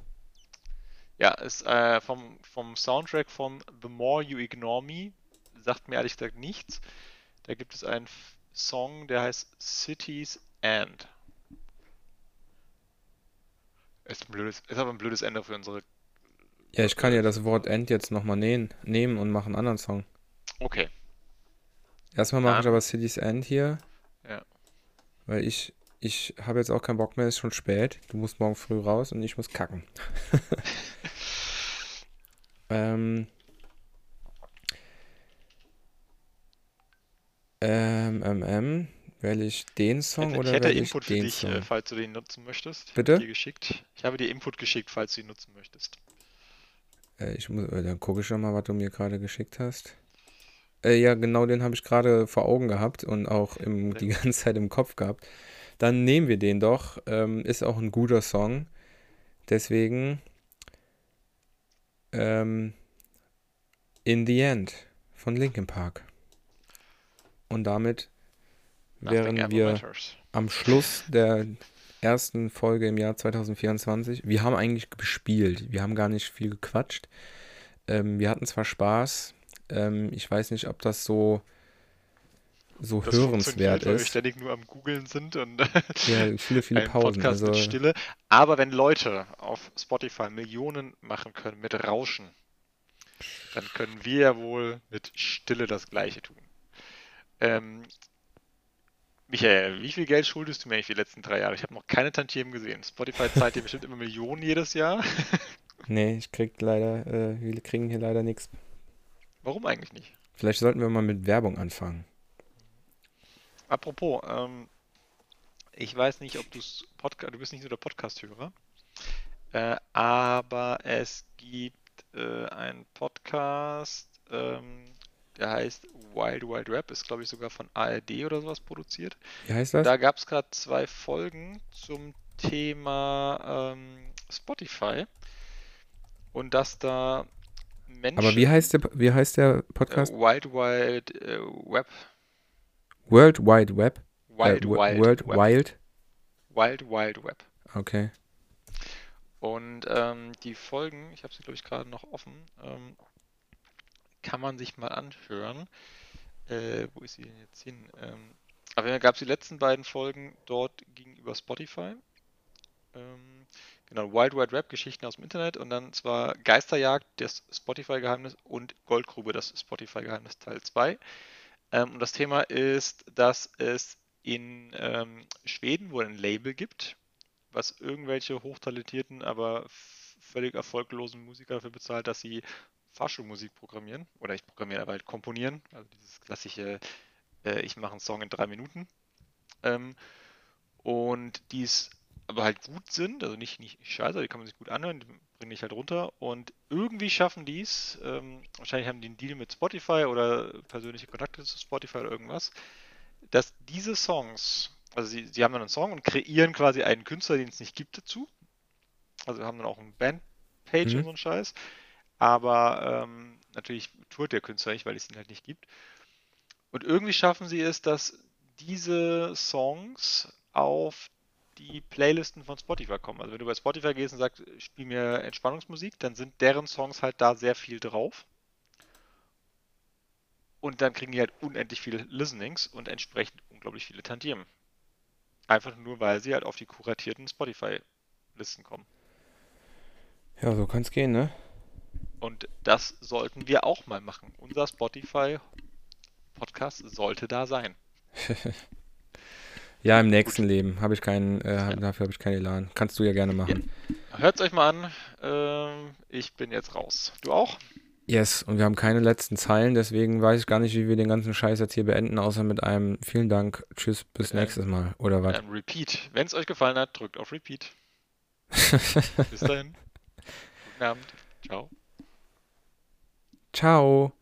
Ja, ist äh, vom, vom Soundtrack von The More You Ignore Me, sagt mir ehrlich gesagt nichts. Da gibt es einen Song, der heißt City's End. Ist, ein blödes, ist aber ein blödes Ende für unsere. Ja, ich kann ja das Wort End jetzt nochmal nehmen, nehmen und mache einen anderen Song. Okay. Erstmal mache ich aber City's End hier. Ja. Weil ich, ich habe jetzt auch keinen Bock mehr, es ist schon spät. Du musst morgen früh raus und ich muss kacken. ähm, ähm, ähm, ähm, wähle ich den Song Ich oder hätte wähle ich Input für den dich, Song? äh, falls du den nutzen möchtest. Ich Bitte? habe dir geschickt. Ich habe dir Input geschickt, falls du ihn nutzen möchtest. Äh, ich muss, äh, dann gucke ich schon mal, was du mir gerade geschickt hast. Äh, ja, genau den habe ich gerade vor Augen gehabt und auch im, die ganze Zeit im Kopf gehabt. Dann nehmen wir den doch. Ähm, ist auch ein guter Song. Deswegen ähm, In the End von Linkin Park. Und damit wären wir matters. am Schluss der ersten Folge im Jahr 2024. Wir haben eigentlich gespielt. Wir haben gar nicht viel gequatscht. Ähm, wir hatten zwar Spaß. Ähm, ich weiß nicht, ob das so, so Das hörenswert funktioniert, weil wir ist. ständig nur am Googeln sind und Ja, viele, viele Pausen. Podcast Also, Stille. Aber wenn Leute auf Spotify Millionen machen können mit Rauschen, dann können wir ja wohl mit Stille das Gleiche tun. Ähm, Michael, wie viel Geld schuldest du mir eigentlich die letzten drei Jahre? Ich habe noch keine Tantiemen gesehen. Spotify zahlt dir bestimmt immer Millionen jedes Jahr. nee, ich krieg leider, äh, wir kriegen hier leider nichts. Warum eigentlich nicht? Vielleicht sollten wir mal mit Werbung anfangen. Apropos, ähm, ich weiß nicht, ob du Podcast, du bist nicht so der Podcast-Hörer, äh, aber es gibt äh, einen Podcast, ähm, der heißt Wild Wild Rap, ist glaube ich sogar von ARD oder sowas produziert. Wie heißt das? Da gab es gerade zwei Folgen zum Thema ähm, Spotify und dass da Menschen Aber wie heißt der, wie heißt der äh, Podcast? Wild Wild äh, Web, World Wide Web? Wild äh, Wild World Web, Wild? Wild Wild Web. Okay. Und ähm, die Folgen, ich habe sie glaube ich gerade noch offen, ähm, kann man sich mal anhören. Äh, wo ist sie denn jetzt hin? Ähm, aber dann gab es die letzten beiden Folgen dort gegenüber Spotify. Ähm, genau, Wild Wild Web, Geschichten aus dem Internet und dann zwar Geisterjagd, das Spotify-Geheimnis und Goldgrube, das Spotify-Geheimnis Teil 2. Ähm, und das Thema ist, dass es in ähm, Schweden wohl ein Label gibt, was irgendwelche hochtalentierten, aber völlig erfolglosen Musiker dafür bezahlt, dass sie Fahrschulmusik programmieren. Oder ich programmiere aber halt komponieren. Also dieses klassische, äh, ich mache einen Song in drei Minuten. Ähm, und die es aber halt gut sind, also nicht, nicht scheiße, die kann man sich gut anhören, die bringen dich halt runter. Und irgendwie schaffen die es, ähm, wahrscheinlich haben die einen Deal mit Spotify oder persönliche Kontakte zu Spotify oder irgendwas, dass diese Songs, also sie, sie haben dann einen Song und kreieren quasi einen Künstler, den es nicht gibt dazu. Also haben dann auch eine Bandpage Mhm. und so einen Scheiß. Aber ähm, natürlich tourt der Künstler nicht, weil es ihn halt nicht gibt. Und irgendwie schaffen sie es, dass diese Songs auf die Playlisten von Spotify kommen. Also wenn du bei Spotify gehst und sagst, spiel mir Entspannungsmusik, dann sind deren Songs halt da sehr viel drauf. Und dann kriegen die halt unendlich viele Listenings und entsprechend unglaublich viele Tantiemen. Einfach nur, weil sie halt auf die kuratierten Spotify-Listen kommen. Ja, so kann es gehen, ne? Und das sollten wir auch mal machen. Unser Spotify-Podcast sollte da sein. ja, im nächsten Gut. Leben habe ich keinen, äh, ja. dafür habe ich keinen Elan. Kannst du ja gerne machen. Ja. Hört es euch mal an. Ähm, ich bin jetzt raus. Du auch? Yes, und wir haben keine letzten Zeilen, deswegen weiß ich gar nicht, wie wir den ganzen Scheiß jetzt hier beenden, außer mit einem vielen Dank, tschüss, bis ähm, nächstes Mal, oder was? Ähm, repeat. Wenn es euch gefallen hat, drückt auf Repeat. bis dahin. Guten Abend. Ciao. Ciao.